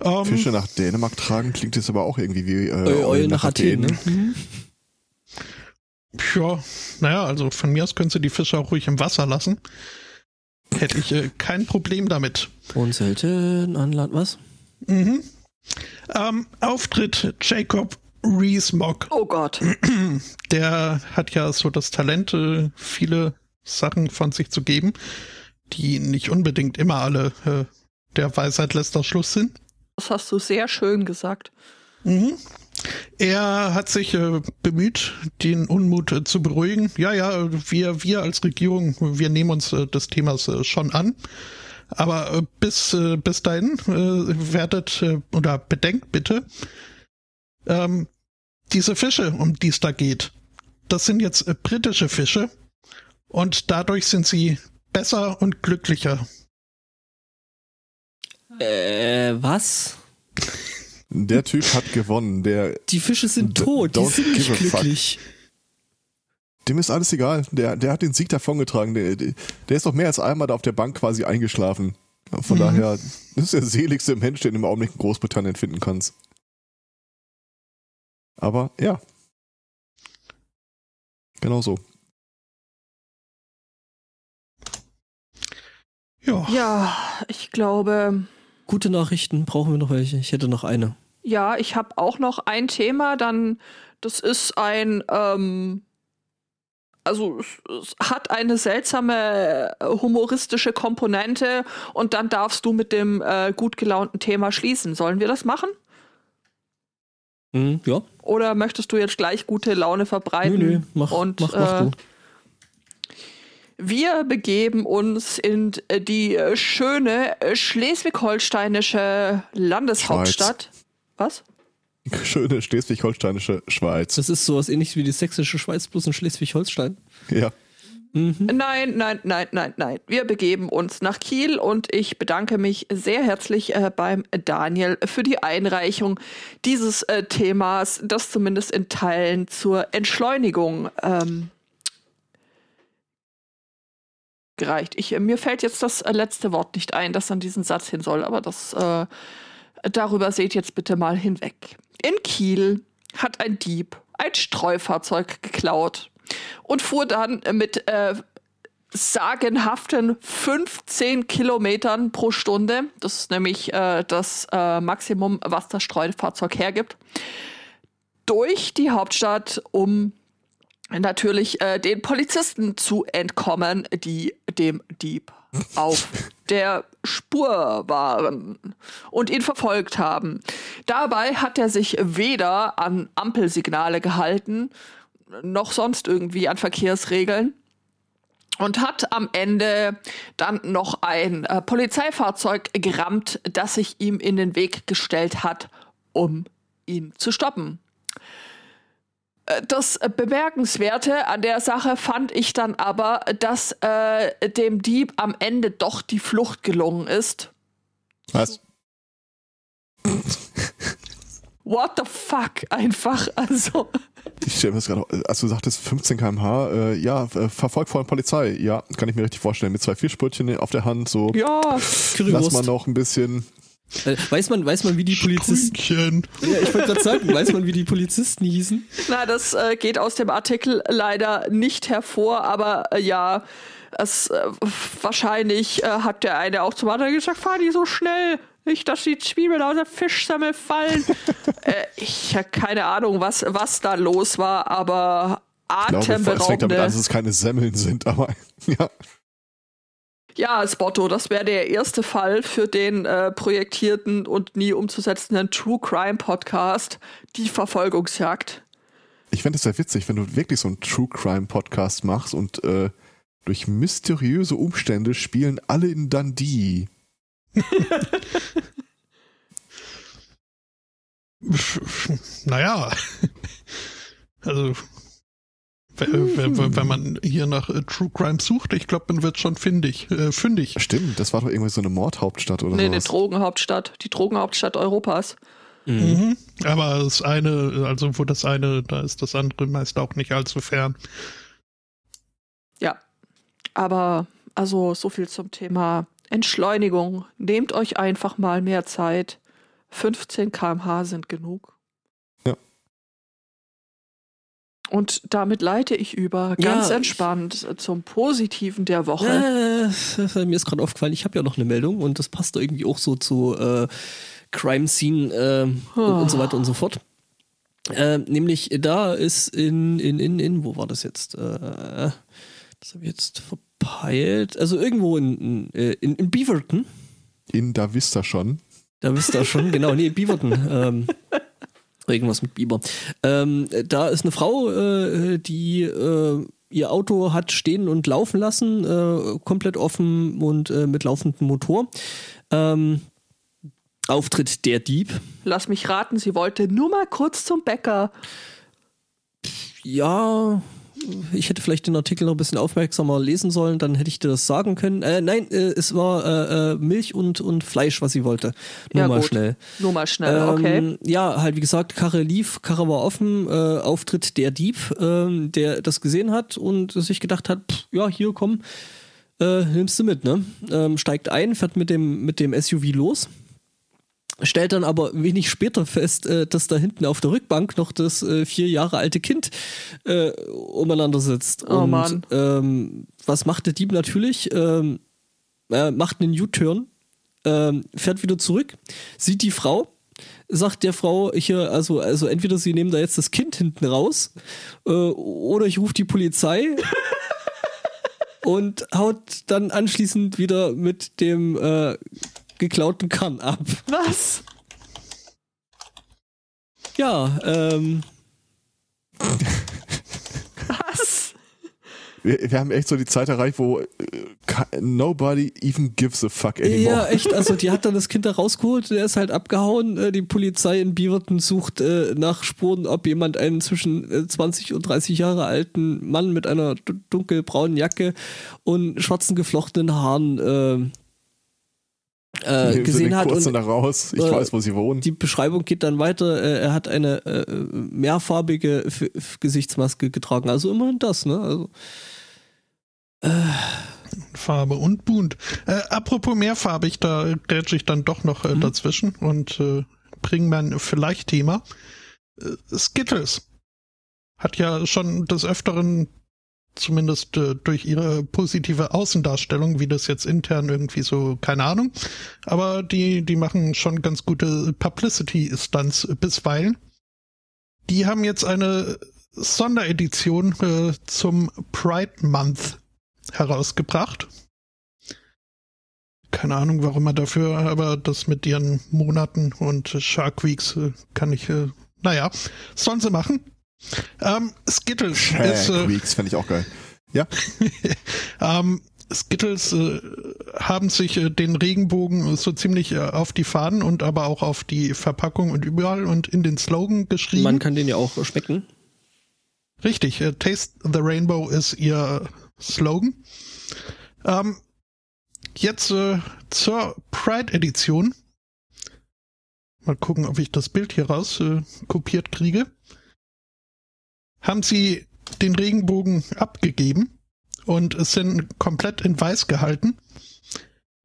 Speaker 1: Um, ähm, Fische nach Dänemark tragen klingt jetzt aber auch irgendwie wie
Speaker 3: äh, Eul nach Athen. Athen ne? Mhm.
Speaker 4: Ja, naja, also von mir aus können sie die Fische auch ruhig im Wasser lassen. Hätte ich äh, kein Problem damit.
Speaker 3: Und selten an Land, was?
Speaker 4: Mhm. Ähm, Auftritt Jacob Rees-Mogg.
Speaker 2: Oh Gott. <clears throat>
Speaker 4: Der hat ja so das Talent, äh, viele Sachen von sich zu geben, die nicht unbedingt immer alle äh, der Weisheit letzter Schluss sind.
Speaker 2: Das hast du sehr schön gesagt.
Speaker 4: Mhm. Er hat sich äh, bemüht, den Unmut äh, zu beruhigen. Ja, ja, wir, wir als Regierung, wir nehmen uns äh, des Themas äh, schon an. Aber äh, bis, äh, bis dahin werdet oder bedenkt bitte, ähm, diese Fische, um die es da geht, das sind jetzt britische Fische und dadurch sind sie besser und glücklicher.
Speaker 3: Äh, was?
Speaker 1: Der Typ hat gewonnen. Der
Speaker 3: die Fische sind tot, die sind nicht glücklich.
Speaker 1: Dem ist alles egal. Der, der hat den Sieg davongetragen. Der, der ist doch mehr als einmal da auf der Bank quasi eingeschlafen. Von mhm. daher das ist der seligste Mensch, den du im Augenblick in Großbritannien finden kannst. Aber ja. Genau so.
Speaker 2: Ja. Ja, ich glaube.
Speaker 3: Gute Nachrichten, brauchen wir noch welche? Ich hätte noch eine.
Speaker 2: Ja, ich habe auch noch ein Thema, dann, das ist ein, ähm, also es, hat eine seltsame äh, humoristische Komponente und dann darfst du mit dem äh, gut gelaunten Thema schließen. Sollen wir das machen?
Speaker 3: Mm, ja.
Speaker 2: Oder möchtest du jetzt gleich gute Laune verbreiten?
Speaker 3: Nö, nö, mach, und, mach, mach äh, du.
Speaker 2: Wir begeben uns in äh, die äh, schöne schleswig-holsteinische Landeshauptstadt. Schweiz. Was? <laughs>
Speaker 1: Schöne schleswig-holsteinische Schweiz.
Speaker 3: Das ist sowas ähnliches wie die sächsische Schweiz plus in Schleswig-Holstein.
Speaker 1: Ja.
Speaker 2: Mhm. Nein, nein, nein, nein, nein. Wir begeben uns nach Kiel und ich bedanke mich sehr herzlich äh, beim Daniel für die Einreichung dieses äh, Themas, das zumindest in Teilen zur Entschleunigung ähm, gereicht. Ich, mir fällt jetzt das äh, letzte Wort nicht ein, das an diesen Satz hin soll, aber das äh, Darüber seht jetzt bitte mal hinweg. In Kiel hat ein Dieb ein Streufahrzeug geklaut und fuhr dann mit äh, sagenhaften 15 Kilometern pro Stunde, das ist nämlich äh, das äh, Maximum, was das Streufahrzeug hergibt, durch die Hauptstadt, um natürlich äh, den Polizisten zu entkommen, die dem Dieb auf der Spur waren und ihn verfolgt haben. Dabei hat er sich weder an Ampelsignale gehalten, noch sonst irgendwie an Verkehrsregeln und hat am Ende dann noch ein äh, Polizeifahrzeug gerammt, das sich ihm in den Weg gestellt hat, um ihn zu stoppen. Äh, das Bemerkenswerte an der Sache fand ich dann aber, dass äh, dem Dieb am Ende doch die Flucht gelungen ist.
Speaker 1: Was?
Speaker 2: What the fuck? Einfach, also.
Speaker 1: Ich stelle mir das gerade, als du sagtest 15 km/h, äh, ja, äh, verfolgt von der Polizei. Ja, kann ich mir richtig vorstellen. Mit zwei Fischbrötchen auf der Hand, so.
Speaker 2: Ja,
Speaker 1: lass mal noch ein bisschen
Speaker 3: äh, weiß man, weiß man, wie die Polizisten. Ja, ich wollte gerade sagen, weiß man, wie die Polizisten hießen?
Speaker 2: Na, das äh, geht aus dem Artikel leider nicht hervor, aber äh, ja, es äh, wahrscheinlich äh, hat der eine auch zum anderen gesagt, fahr die so schnell. Nicht, dass die Zwiebeln aus der Fischsammel fallen. <laughs> äh, ich habe keine Ahnung, was, was da los war, aber
Speaker 1: Ich glaube, es fängt damit an, dass es keine Semmeln sind, aber <laughs> ja.
Speaker 2: Ja, Spotto, das wäre der erste Fall für den äh, projektierten und nie umzusetzenden True Crime Podcast, die Verfolgungsjagd.
Speaker 1: Ich fände es sehr witzig, wenn du wirklich so einen True Crime Podcast machst und äh, durch mysteriöse Umstände spielen alle in Dundee. <laughs>
Speaker 4: Naja. Also, wenn, man hier nach äh, True Crime sucht, ich glaube, man wird schon findig, äh, fündig.
Speaker 1: Stimmt, das war doch irgendwie so eine Mordhauptstadt oder
Speaker 2: Nee, eine
Speaker 1: sowas.
Speaker 2: Drogenhauptstadt, die Drogenhauptstadt Europas.
Speaker 4: Mhm. Aber das eine, also wo das eine, da ist das andere meist auch nicht allzu fern.
Speaker 2: Ja, aber also so viel zum Thema Entschleunigung. Nehmt euch einfach mal mehr Zeit. 15 km/h sind genug. Und damit leite ich über
Speaker 3: Ja,
Speaker 2: ganz
Speaker 3: ich-
Speaker 2: entspannt zum Positiven der Woche.
Speaker 3: Äh, mir ist gerade aufgefallen, ich habe ja noch eine Meldung und das passt irgendwie auch so zu äh, Crime Scene äh, und, und so weiter und so fort. Äh, nämlich da ist in, in, in, in, wo war das jetzt? Äh, das habe ich jetzt verpeilt. Also irgendwo in, in, in, in Beaverton.
Speaker 1: In Da Vista schon.
Speaker 3: Da wisst ihr schon, genau, nee, Beaverton. Ähm, <laughs> irgendwas mit Biber. Ähm, da ist eine Frau, äh, die äh, ihr Auto hat stehen und laufen lassen, äh, komplett offen und äh, mit laufendem Motor. Ähm, Auftritt der Dieb.
Speaker 2: Lass mich raten, sie wollte nur mal kurz zum Bäcker.
Speaker 3: Ja, ich hätte vielleicht den Artikel noch ein bisschen aufmerksamer lesen sollen, dann hätte ich dir das sagen können. Äh, nein, äh, es war äh, äh, Milch und, und Fleisch, was sie wollte. Nur
Speaker 2: Ja,
Speaker 3: mal
Speaker 2: gut.
Speaker 3: schnell.
Speaker 2: Nur mal schnell, okay.
Speaker 3: Ähm, ja, halt wie gesagt, Karre lief, Karre war offen, äh, Auftritt der Dieb, ähm, der das gesehen hat und sich gedacht hat, pff, ja, hier komm, äh, nimmst du mit, ne? Ähm, steigt ein, fährt mit dem, mit dem SUV los. Stellt dann aber wenig später fest, äh, dass da hinten auf der Rückbank noch das äh, vier Jahre alte Kind äh, umeinander sitzt.
Speaker 2: Oh
Speaker 3: und
Speaker 2: Mann.
Speaker 3: Ähm, was macht der Dieb natürlich? Ähm, er macht einen U-Turn, ähm, fährt wieder zurück, sieht die Frau, sagt der Frau hier, also, also entweder sie nehmen da jetzt das Kind hinten raus äh, oder ich rufe die Polizei <laughs> und haut dann anschließend wieder mit dem äh, geklauten Kahn ab.
Speaker 2: Was?
Speaker 3: Ja, ähm,
Speaker 2: Was?
Speaker 1: Wir, wir haben echt so die Zeit erreicht, wo äh, nobody even gives a fuck
Speaker 3: ja,
Speaker 1: anymore.
Speaker 3: echt, also die hat dann das Kind da rausgeholt, der ist halt abgehauen. Äh, die Polizei in Beaverton sucht äh, nach Spuren, ob jemand einen zwischen äh, 20 und 30 Jahre alten Mann mit einer dunkelbraunen Jacke und schwarzen geflochtenen Haaren äh, äh, gesehen hat. Und
Speaker 1: raus. Ich
Speaker 3: äh,
Speaker 1: weiß, wo sie wohnen.
Speaker 3: die Beschreibung geht dann weiter. Äh, er hat eine äh, mehrfarbige F F Gesichtsmaske getragen. Also immerhin das, ne? Also,
Speaker 4: Farbe und bunt. Äh, apropos mehrfarbig, da grätsche ich dann doch noch äh,
Speaker 3: Mhm.
Speaker 4: dazwischen und äh, bringe mein vielleicht Thema. Äh, Skittles hat ja schon des Öfteren, zumindest äh, durch ihre positive Außendarstellung, wie das jetzt intern irgendwie so, keine Ahnung, aber die, die machen schon ganz gute Publicity-Stunts bisweilen. Die haben jetzt eine Sonderedition äh, zum Pride Month herausgebracht. Keine Ahnung, warum er dafür, aber das mit ihren Monaten und Shark Weeks äh, kann ich, äh, naja, sollen sie machen. Ähm, Skittles ist,
Speaker 1: Shag
Speaker 4: äh,
Speaker 1: Weeks fände ich auch geil. Ja, <laughs>
Speaker 4: ähm, Skittles äh, haben sich äh, den Regenbogen so ziemlich äh, auf die Fahnen und aber auch auf die Verpackung und überall und in den Slogan geschrieben.
Speaker 3: man kann den ja auch schmecken.
Speaker 4: Richtig, äh, Taste the Rainbow ist ihr Slogan. Ähm, jetzt äh, zur Pride-Edition. Mal gucken, ob ich das Bild hier raus äh, kopiert kriege. Haben sie den Regenbogen abgegeben und sind komplett in weiß gehalten.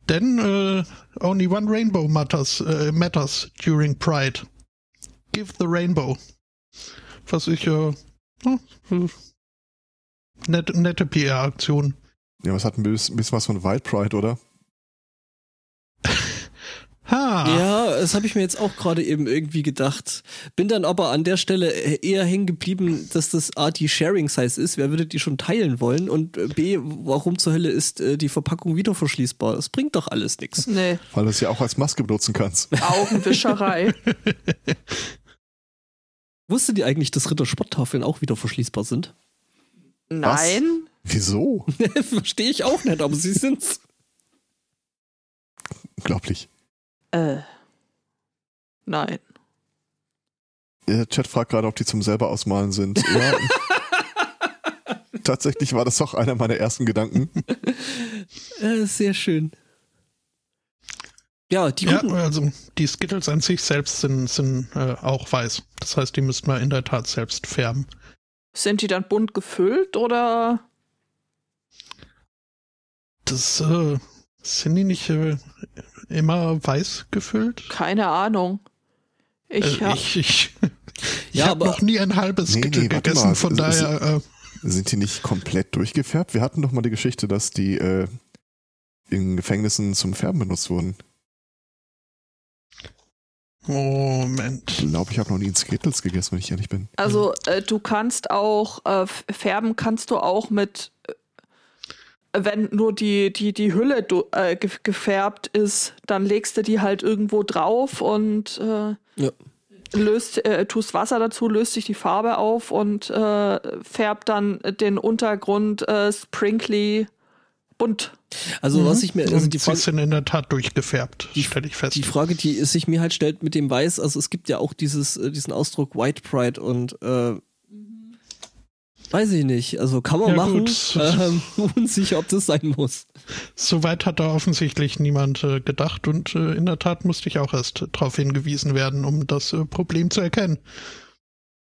Speaker 4: Denn äh, only one rainbow matters, äh, matters during Pride. Give the rainbow. Was ich äh, hm, hm. Nette, nette PR-Aktion.
Speaker 1: ja, was hat ein bisschen, bisschen was von White Pride, oder?
Speaker 4: Ha.
Speaker 3: Ja, das habe ich mir jetzt auch gerade eben irgendwie gedacht. Bin dann aber an der Stelle eher hängen geblieben, dass das A, die Sharing-Size ist. Wer würde die schon teilen wollen? Und äh, B, warum zur Hölle ist äh, die Verpackung wieder verschließbar? Das bringt doch alles nichts.
Speaker 2: Nee,
Speaker 1: Weil du es ja auch als Maske benutzen kannst.
Speaker 2: Augenwischerei. <laughs>
Speaker 3: Wusstet ihr eigentlich, dass Rittersporttafeln auch wieder verschließbar sind?
Speaker 2: Nein.
Speaker 1: Wieso? <laughs>
Speaker 3: Verstehe ich auch nicht, aber sie sind's.
Speaker 1: Unglaublich.
Speaker 2: Äh. Nein.
Speaker 1: Der Chat fragt gerade, ob die zum selber ausmalen sind. <laughs> Ja. Tatsächlich war das doch einer meiner ersten Gedanken. <laughs>
Speaker 3: Äh, sehr schön. Ja, die
Speaker 4: Ja, also die Skittles an sich selbst sind, sind äh, auch weiß. Das heißt, die müssten wir in der Tat selbst färben.
Speaker 2: Sind die dann bunt gefüllt oder?
Speaker 4: Das äh, sind die nicht äh, immer weiß gefüllt?
Speaker 2: Keine Ahnung. Ich
Speaker 4: äh,
Speaker 2: hab,
Speaker 4: ich ich, <laughs> ich
Speaker 3: Ja,
Speaker 4: habe noch nie ein halbes
Speaker 1: Nee, nee,
Speaker 4: gegessen,
Speaker 1: mal.
Speaker 4: von daher äh,
Speaker 1: Sind die nicht komplett durchgefärbt? Wir hatten doch mal die Geschichte, dass die äh, in Gefängnissen zum Färben benutzt wurden.
Speaker 4: Moment.
Speaker 1: Ich glaube, ich habe noch nie einen Skittles gegessen, wenn ich ehrlich bin.
Speaker 2: also äh, du kannst auch äh, färben kannst du auch mit äh, wenn nur die die die Hülle äh, ge gefärbt ist, dann legst du die halt irgendwo drauf und äh,
Speaker 3: Ja.
Speaker 2: löst äh, tust Wasser dazu, löst sich die Farbe auf und äh, färbt dann den Untergrund äh, sprinkly bunt.
Speaker 3: Also, was ich mir, also
Speaker 4: Und
Speaker 3: die
Speaker 4: sie
Speaker 3: Frage,
Speaker 4: sind in der Tat durchgefärbt, stelle ich fest.
Speaker 3: die Frage, die sich mir halt stellt mit dem Weiß, also es gibt ja auch dieses, äh, diesen Ausdruck White Pride und äh, weiß ich nicht, also kann man
Speaker 4: Ja,
Speaker 3: machen,
Speaker 4: gut. <laughs>
Speaker 3: ähm, unsicher, ob das sein muss.
Speaker 4: Soweit hat da offensichtlich niemand äh, gedacht und äh, in der Tat musste ich auch erst darauf hingewiesen werden, um das äh, Problem zu erkennen.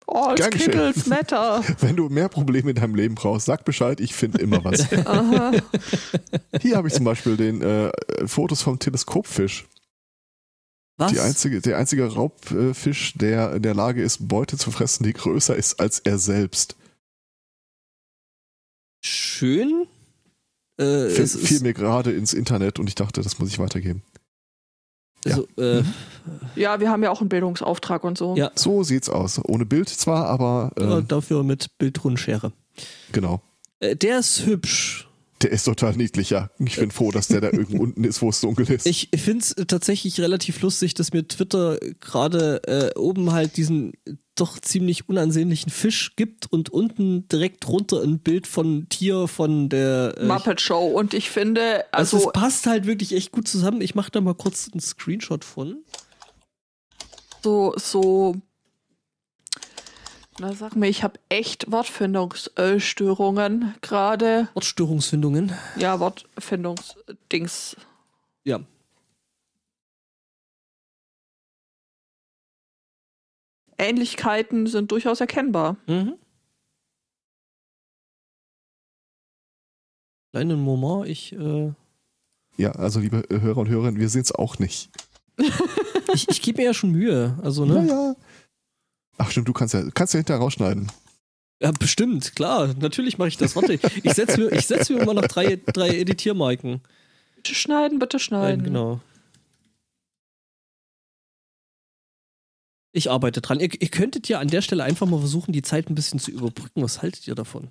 Speaker 2: Oh,
Speaker 1: Gern.
Speaker 2: Skittles Matter.
Speaker 1: Wenn du mehr Probleme in deinem Leben brauchst, sag Bescheid, ich finde immer was. <laughs> Hier habe ich zum Beispiel den äh, Fotos vom Teleskopfisch.
Speaker 3: Was?
Speaker 1: Die einzige, der einzige Raubfisch, der in der Lage ist, Beute zu fressen, die größer ist als er selbst.
Speaker 3: Schön. Äh,
Speaker 1: Fiel,
Speaker 3: es
Speaker 1: fiel
Speaker 3: ist,
Speaker 1: mir gerade ins Internet und ich dachte, das muss ich weitergeben.
Speaker 3: also, äh,
Speaker 2: Ja, wir haben ja auch einen Bildungsauftrag und so.
Speaker 3: Ja.
Speaker 1: So sieht's aus. Ohne Bild zwar, aber
Speaker 3: äh,
Speaker 1: äh,
Speaker 3: dafür mit Bildrundschere.
Speaker 1: genau.
Speaker 3: Äh, der ist hübsch.
Speaker 1: Der ist total niedlich, ja. Ich bin froh, dass der da irgendwo unten ist, wo es dunkel ist.
Speaker 3: Ich finde es tatsächlich relativ lustig, dass mir Twitter gerade äh, oben halt diesen doch ziemlich unansehnlichen Fisch gibt und unten direkt runter ein Bild von Tier von der äh,
Speaker 2: Muppet Show. Und ich finde,
Speaker 3: Also,
Speaker 2: also,
Speaker 3: es passt halt wirklich echt gut zusammen. Ich mache da mal kurz einen Screenshot von.
Speaker 2: so, so, na sag mir, ich habe echt Wortfindungsstörungen gerade.
Speaker 3: Wortstörungsfindungen.
Speaker 2: Ja, Wortfindungsdings.
Speaker 3: Ja.
Speaker 2: Ähnlichkeiten sind durchaus erkennbar.
Speaker 3: Mhm. Kleinen Moment, ich, äh,
Speaker 1: Ja, also liebe Hörer und Hörerinnen, wir sehen's auch nicht. <laughs>
Speaker 3: ich, ich gebe mir ja schon Mühe. Also, ne?
Speaker 1: Naja. Ach stimmt, du kannst ja, kannst ja hinterher rausschneiden.
Speaker 3: Ja, bestimmt, klar. Natürlich mache ich das. Warte, ich setze mir, ich setz mir immer noch drei, drei Editiermarken.
Speaker 2: Bitte schneiden, bitte
Speaker 3: Nein,
Speaker 2: schneiden.
Speaker 3: genau. Ich arbeite dran. Ihr, ihr könntet ja an der Stelle einfach mal versuchen, die Zeit ein bisschen zu überbrücken. Was haltet ihr davon?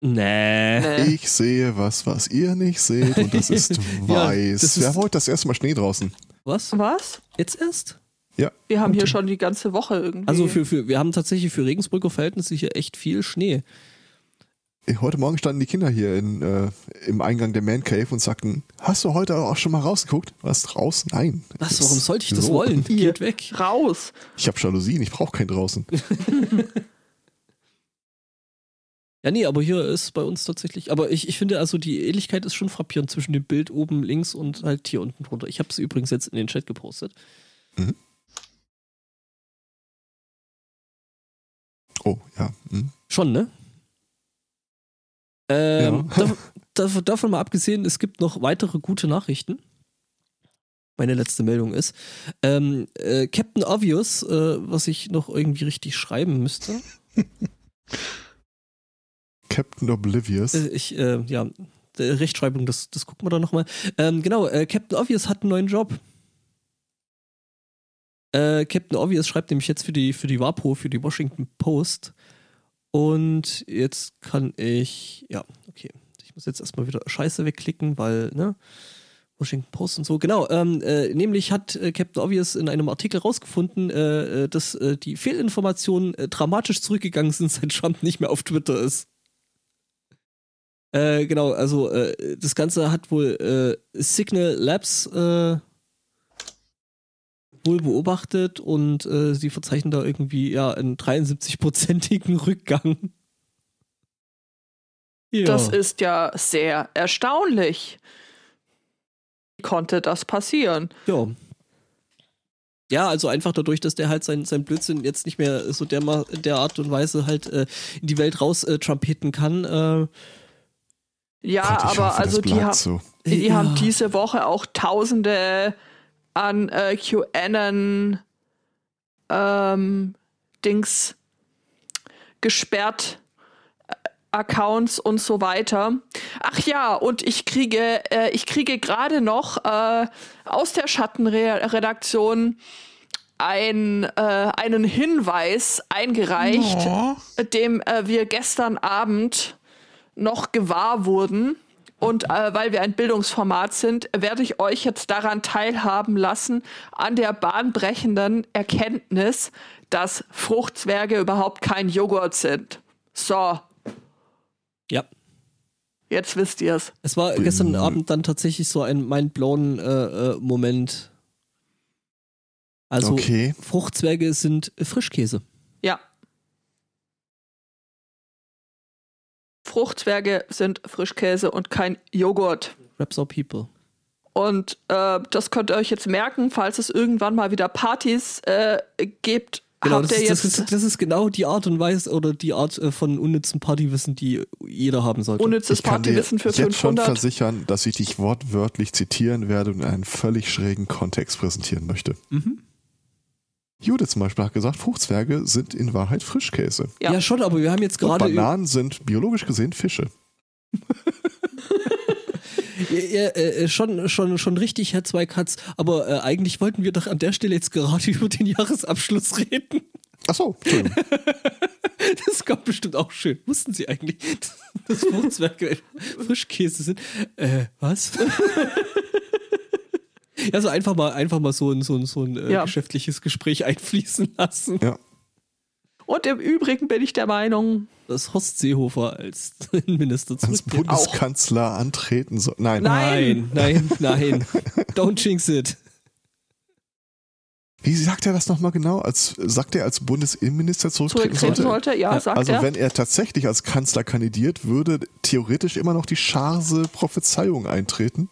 Speaker 3: Nee.
Speaker 2: Nee.
Speaker 1: Ich sehe was, was ihr nicht seht und das ist <laughs>
Speaker 3: Ja,
Speaker 1: weiß.
Speaker 3: das
Speaker 1: Wir
Speaker 3: ist-
Speaker 1: haben heute das erste Mal Schnee draußen.
Speaker 3: Was?
Speaker 2: Was?
Speaker 3: Jetzt erst?
Speaker 2: Wir haben hier schon die ganze Woche irgendwie.
Speaker 3: Also für, für, wir haben tatsächlich für Regensburger Verhältnisse hier echt viel Schnee.
Speaker 1: Heute Morgen standen die Kinder hier in, äh, im Eingang der Man Cave und sagten, hast du heute auch schon mal rausgeguckt? Was draußen? Nein.
Speaker 3: Was? Warum sollte ich das
Speaker 1: so.
Speaker 3: wollen?
Speaker 2: Hier.
Speaker 3: Geht weg.
Speaker 2: raus.
Speaker 1: Ich habe Jalousien, ich brauche keinen draußen. <laughs>
Speaker 3: Ja, nee, aber hier ist bei uns tatsächlich. Aber ich, ich finde, also die Ähnlichkeit ist schon frappierend zwischen dem Bild oben links und halt hier unten drunter. Ich habe es übrigens jetzt in den Chat gepostet.
Speaker 1: Oh, ja. Hm.
Speaker 3: Schon, ne? Ähm,
Speaker 1: Ja.
Speaker 3: dav <laughs> dav davon mal abgesehen, es gibt noch weitere gute Nachrichten. Meine letzte Meldung ist. Ähm, äh, Captain Obvious, äh, was ich noch irgendwie richtig schreiben müsste. <laughs>
Speaker 1: Captain Oblivious.
Speaker 3: Äh, ich, äh, ja, der Rechtschreibung, das, das gucken wir dann nochmal. Ähm, genau, äh, Captain Obvious hat einen neuen Job. Äh, Captain Obvious schreibt nämlich jetzt für die, für die WAPO, für die Washington Post. Und jetzt kann ich, ja, okay. Ich muss jetzt erstmal wieder Scheiße wegklicken, weil, ne? Washington Post und so. Genau, ähm, äh, nämlich hat äh, Captain Obvious in einem Artikel rausgefunden, äh, äh dass äh, die Fehlinformationen äh, dramatisch zurückgegangen sind, <laughs> seit Trump nicht mehr auf Twitter ist. genau, also das Ganze hat wohl Signal Labs wohl beobachtet und sie verzeichnen da irgendwie ja einen 73-prozentigen Rückgang.
Speaker 2: Ja. Das ist ja sehr erstaunlich konnte das passieren?
Speaker 3: Ja. Ja, also einfach dadurch, dass der halt sein, sein Blödsinn jetzt nicht mehr so der, der Art und Weise halt äh, in die Welt raus äh, trumpeten kann. Äh,
Speaker 2: ja, aber hoffe, also die, ha so. die ja. haben diese Woche auch Tausende an äh, QAnon ähm, Dings gesperrt Accounts und so weiter. Ach ja, und ich kriege, äh, ich kriege gerade noch äh, aus der Schattenredaktion ein, äh, einen Hinweis eingereicht, oh. dem äh, wir gestern Abend noch gewahr wurden. Und äh, weil wir ein Bildungsformat sind, werde ich euch jetzt daran teilhaben lassen, an der bahnbrechenden Erkenntnis, dass Fruchtzwerge überhaupt kein Joghurt sind. So,
Speaker 3: ja.
Speaker 2: Jetzt wisst ihr es.
Speaker 3: Es war gestern Abend dann tatsächlich so ein mindblown äh, äh, Moment. Also okay. Fruchtzwerge sind Frischkäse.
Speaker 2: Ja. Fruchtzwerge sind Frischkäse und kein Joghurt.
Speaker 3: Raps are people.
Speaker 2: Und äh, das könnt ihr euch jetzt merken, falls es irgendwann mal wieder Partys äh, gibt
Speaker 3: Genau, das ist, das, ist, das ist, genau die Art und Weise oder die Art äh, von unnützem Partywissen, die jeder haben sollte.
Speaker 2: Unnützes Partywissen für 500. Ich kann
Speaker 1: jetzt schon versichern, dass ich dich wortwörtlich zitieren werde und in einen völlig schrägen Kontext präsentieren möchte. Mhm. Judith zum Beispiel hat gesagt, Fruchtzwerge sind in Wahrheit Frischkäse.
Speaker 3: Ja, ja schon, aber wir haben jetzt gerade.
Speaker 1: Bananen sind biologisch gesehen Fische. <laughs>
Speaker 3: ja, äh, schon, schon, schon richtig, Herr Zweikatz. Aber äh, eigentlich wollten wir doch an der Stelle jetzt gerade <laughs> über den Jahresabschluss reden.
Speaker 1: Ach so, Entschuldigung. <laughs>
Speaker 3: Das kommt bestimmt auch schön. Wussten Sie eigentlich, dass Fruchtzwerge Frischkäse sind? Äh, was? Ja, so einfach mal, einfach mal so ein, so ein, so ein äh, ja. geschäftliches Gespräch <laughs> einfließen lassen.
Speaker 1: Ja.
Speaker 2: Und im Übrigen bin ich der Meinung,
Speaker 3: dass Horst Seehofer als <laughs> Minister
Speaker 1: als Bundeskanzler auch. antreten soll. Nein.
Speaker 3: Nein, nein, nein. <laughs> Don't jinx it.
Speaker 1: Wie sagt er das nochmal genau? Als, sagt er als Bundesinnenminister zurücktreten, zurücktreten sollte?
Speaker 2: sollte? Ja, sagt
Speaker 1: also
Speaker 2: er.
Speaker 1: wenn er tatsächlich als Kanzler kandidiert, würde theoretisch immer noch die Charse Prophezeiung eintreten?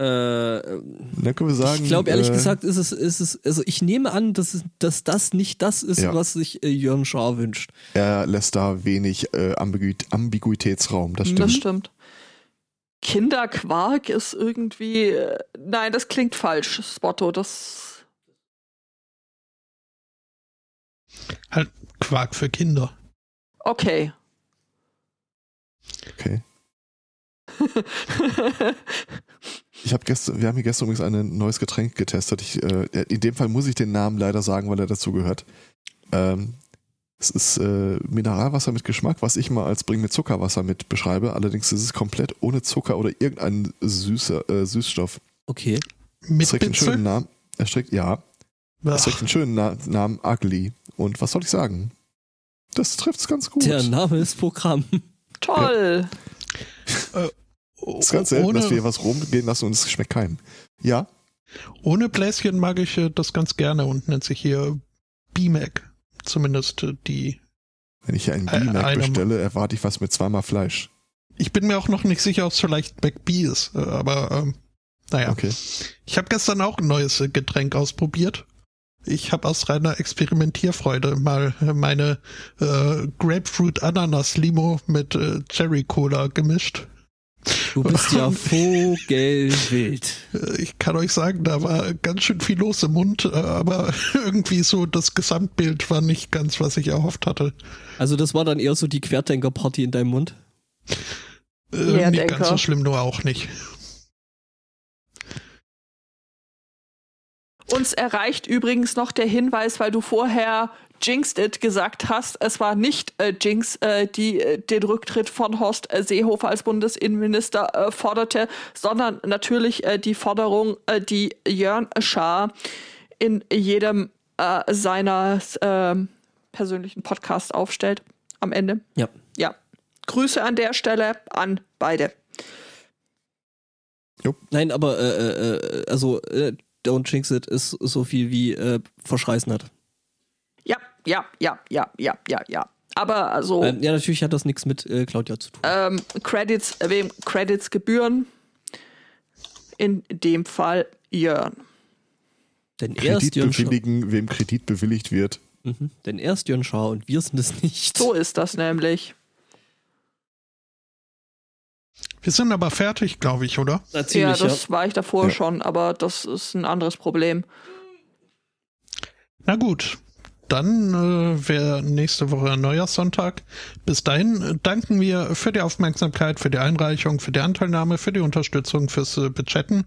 Speaker 3: Äh,
Speaker 1: Dann können wir sagen.
Speaker 3: Ich glaube, ehrlich äh, gesagt, ist es, ist es, also ich nehme an, dass, es, dass das nicht das ist, ja. was sich äh, Jörn Schaar wünscht.
Speaker 1: Er lässt da wenig äh, Ambiguit Ambiguitätsraum, das stimmt.
Speaker 2: Das stimmt. Kinderquark ist irgendwie. Äh, nein, das klingt falsch, Spotto. Das.
Speaker 4: Halt Quark für Kinder.
Speaker 2: Okay.
Speaker 1: Okay. <laughs> Ich habe gestern, wir haben hier gestern übrigens ein neues Getränk getestet. Ich, äh, in dem Fall muss ich den Namen leider sagen, weil er dazu gehört. Ähm, es ist äh, Mineralwasser mit Geschmack, was ich mal als Bring mit Zuckerwasser mit beschreibe. Allerdings ist es komplett ohne Zucker oder irgendeinen süßer, äh, Süßstoff.
Speaker 3: Okay.
Speaker 1: Mit es trägt einen schönen Namen. Er trägt, ja. Es trägt einen schönen Na Namen Ugly. Und was soll ich sagen? Das trifft es ganz gut.
Speaker 3: Der Name ist Programm.
Speaker 2: Toll.
Speaker 1: Ja. <laughs> Äh, es ist ganz selten, ohne, dass wir was rumgehen lassen und es schmeckt keinem. Ja?
Speaker 4: Ohne Bläschen mag ich äh, das ganz gerne und nennt sich hier B-Mac. Zumindest äh, die.
Speaker 1: Wenn ich hier einen B-Mac bestelle, erwarte ich was mit zweimal Fleisch.
Speaker 4: Ich bin mir auch noch nicht sicher, ob es vielleicht McB ist, äh, aber ähm, naja.
Speaker 1: Okay.
Speaker 4: Ich habe gestern auch ein neues Getränk ausprobiert. Ich habe aus reiner Experimentierfreude mal meine äh, Grapefruit-Ananas-Limo mit äh, Cherry Cola gemischt.
Speaker 3: Du bist ja <laughs> vogelwild.
Speaker 4: Ich kann euch sagen, da war ganz schön viel los im Mund, aber <laughs> irgendwie so das Gesamtbild war nicht ganz, was ich erhofft hatte.
Speaker 3: Also das war dann eher so die Querdenker-Party in deinem Mund?
Speaker 4: Äh, nicht ganz so schlimm, nur auch nicht.
Speaker 2: Uns erreicht übrigens noch der Hinweis, weil du vorher Jinxed It gesagt hast. Es war nicht äh, Jinx, äh, die äh, den Rücktritt von Horst äh, Seehofer als Bundesinnenminister äh, forderte, sondern natürlich äh, die Forderung, äh, die Jörn Schaar in jedem äh, seiner äh, persönlichen Podcasts aufstellt. Am Ende.
Speaker 3: Ja.
Speaker 2: Ja. Grüße an der Stelle an beide.
Speaker 3: Nein, aber äh, äh, also äh, Don't Jinx It ist so viel wie äh, verschreißen hat.
Speaker 2: Ja, ja, ja, ja, ja, ja, ja. Aber also
Speaker 3: Ähm, ja, natürlich hat das nichts mit äh, Claudia zu tun.
Speaker 2: ähm, Credits, wem Credits gebühren? In dem Fall Jörn.
Speaker 3: Denn er ist
Speaker 1: Kredit
Speaker 3: Jörn
Speaker 1: bewilligen, wem Kredit bewilligt wird.
Speaker 3: Mhm. Denn er ist Jörn Schaar und wir sind es nicht.
Speaker 2: So ist das nämlich.
Speaker 4: Wir sind aber fertig, glaube ich, oder?
Speaker 3: Na,
Speaker 2: Ja,
Speaker 3: ziemlich,
Speaker 2: das war ich davor
Speaker 1: Ja.
Speaker 2: schon, aber das ist ein anderes Problem.
Speaker 4: Na gut, dann äh, wäre nächste Woche Neujahrssonntag. Bis dahin äh, danken wir für die Aufmerksamkeit, für die Einreichung, für die Anteilnahme, für die Unterstützung, fürs äh, Bechatten.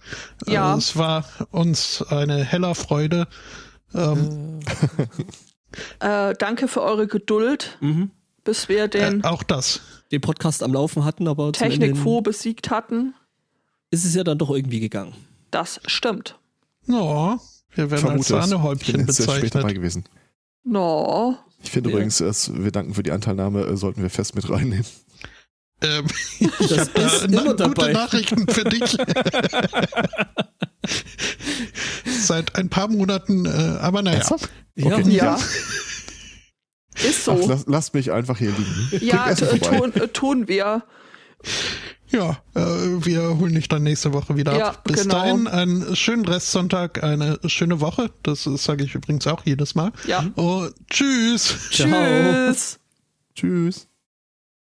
Speaker 2: Ja.
Speaker 4: Äh, es war uns eine heller Freude. Ähm, <laughs>
Speaker 2: Äh, danke für eure Geduld,
Speaker 3: Mhm.
Speaker 2: bis wir
Speaker 4: äh,
Speaker 2: den
Speaker 4: auch das.
Speaker 3: Den Podcast am Laufen hatten, aber hin
Speaker 2: Technikfu besiegt hatten.
Speaker 3: ist es ja dann doch irgendwie gegangen.
Speaker 2: Das stimmt.
Speaker 4: No, wir werden als
Speaker 1: Vermute bin
Speaker 4: Sahnehäubchen
Speaker 1: jetzt sehr spät dabei
Speaker 4: bezeichnet.
Speaker 1: gewesen.
Speaker 2: No.
Speaker 1: Ich finde
Speaker 3: Ja.
Speaker 1: übrigens, dass wir danken für die Anteilnahme, äh, sollten wir fest mit reinnehmen.
Speaker 4: Ähm, <laughs> ich
Speaker 3: Das
Speaker 4: habe da
Speaker 3: immer
Speaker 4: gute
Speaker 3: dabei.
Speaker 4: Nachrichten für dich. <laughs> Seit ein paar Monaten, äh, aber naja.
Speaker 1: Ernsthaft?
Speaker 3: Ja.
Speaker 1: Okay.
Speaker 2: Ja. Ist so.
Speaker 1: Ach, lass, lasst mich einfach hier liegen.
Speaker 2: ja, tun, äh, tun wir.
Speaker 4: Ja, äh, wir holen dich dann nächste Woche wieder
Speaker 2: Ja,
Speaker 4: ab. Bis
Speaker 2: genau.
Speaker 4: dahin einen schönen Restsonntag, eine schöne Woche. Das sage ich übrigens auch jedes Mal.
Speaker 2: Ja.
Speaker 4: Und tschüss.
Speaker 3: Ciao.
Speaker 2: Tschüss.
Speaker 1: Tschüss.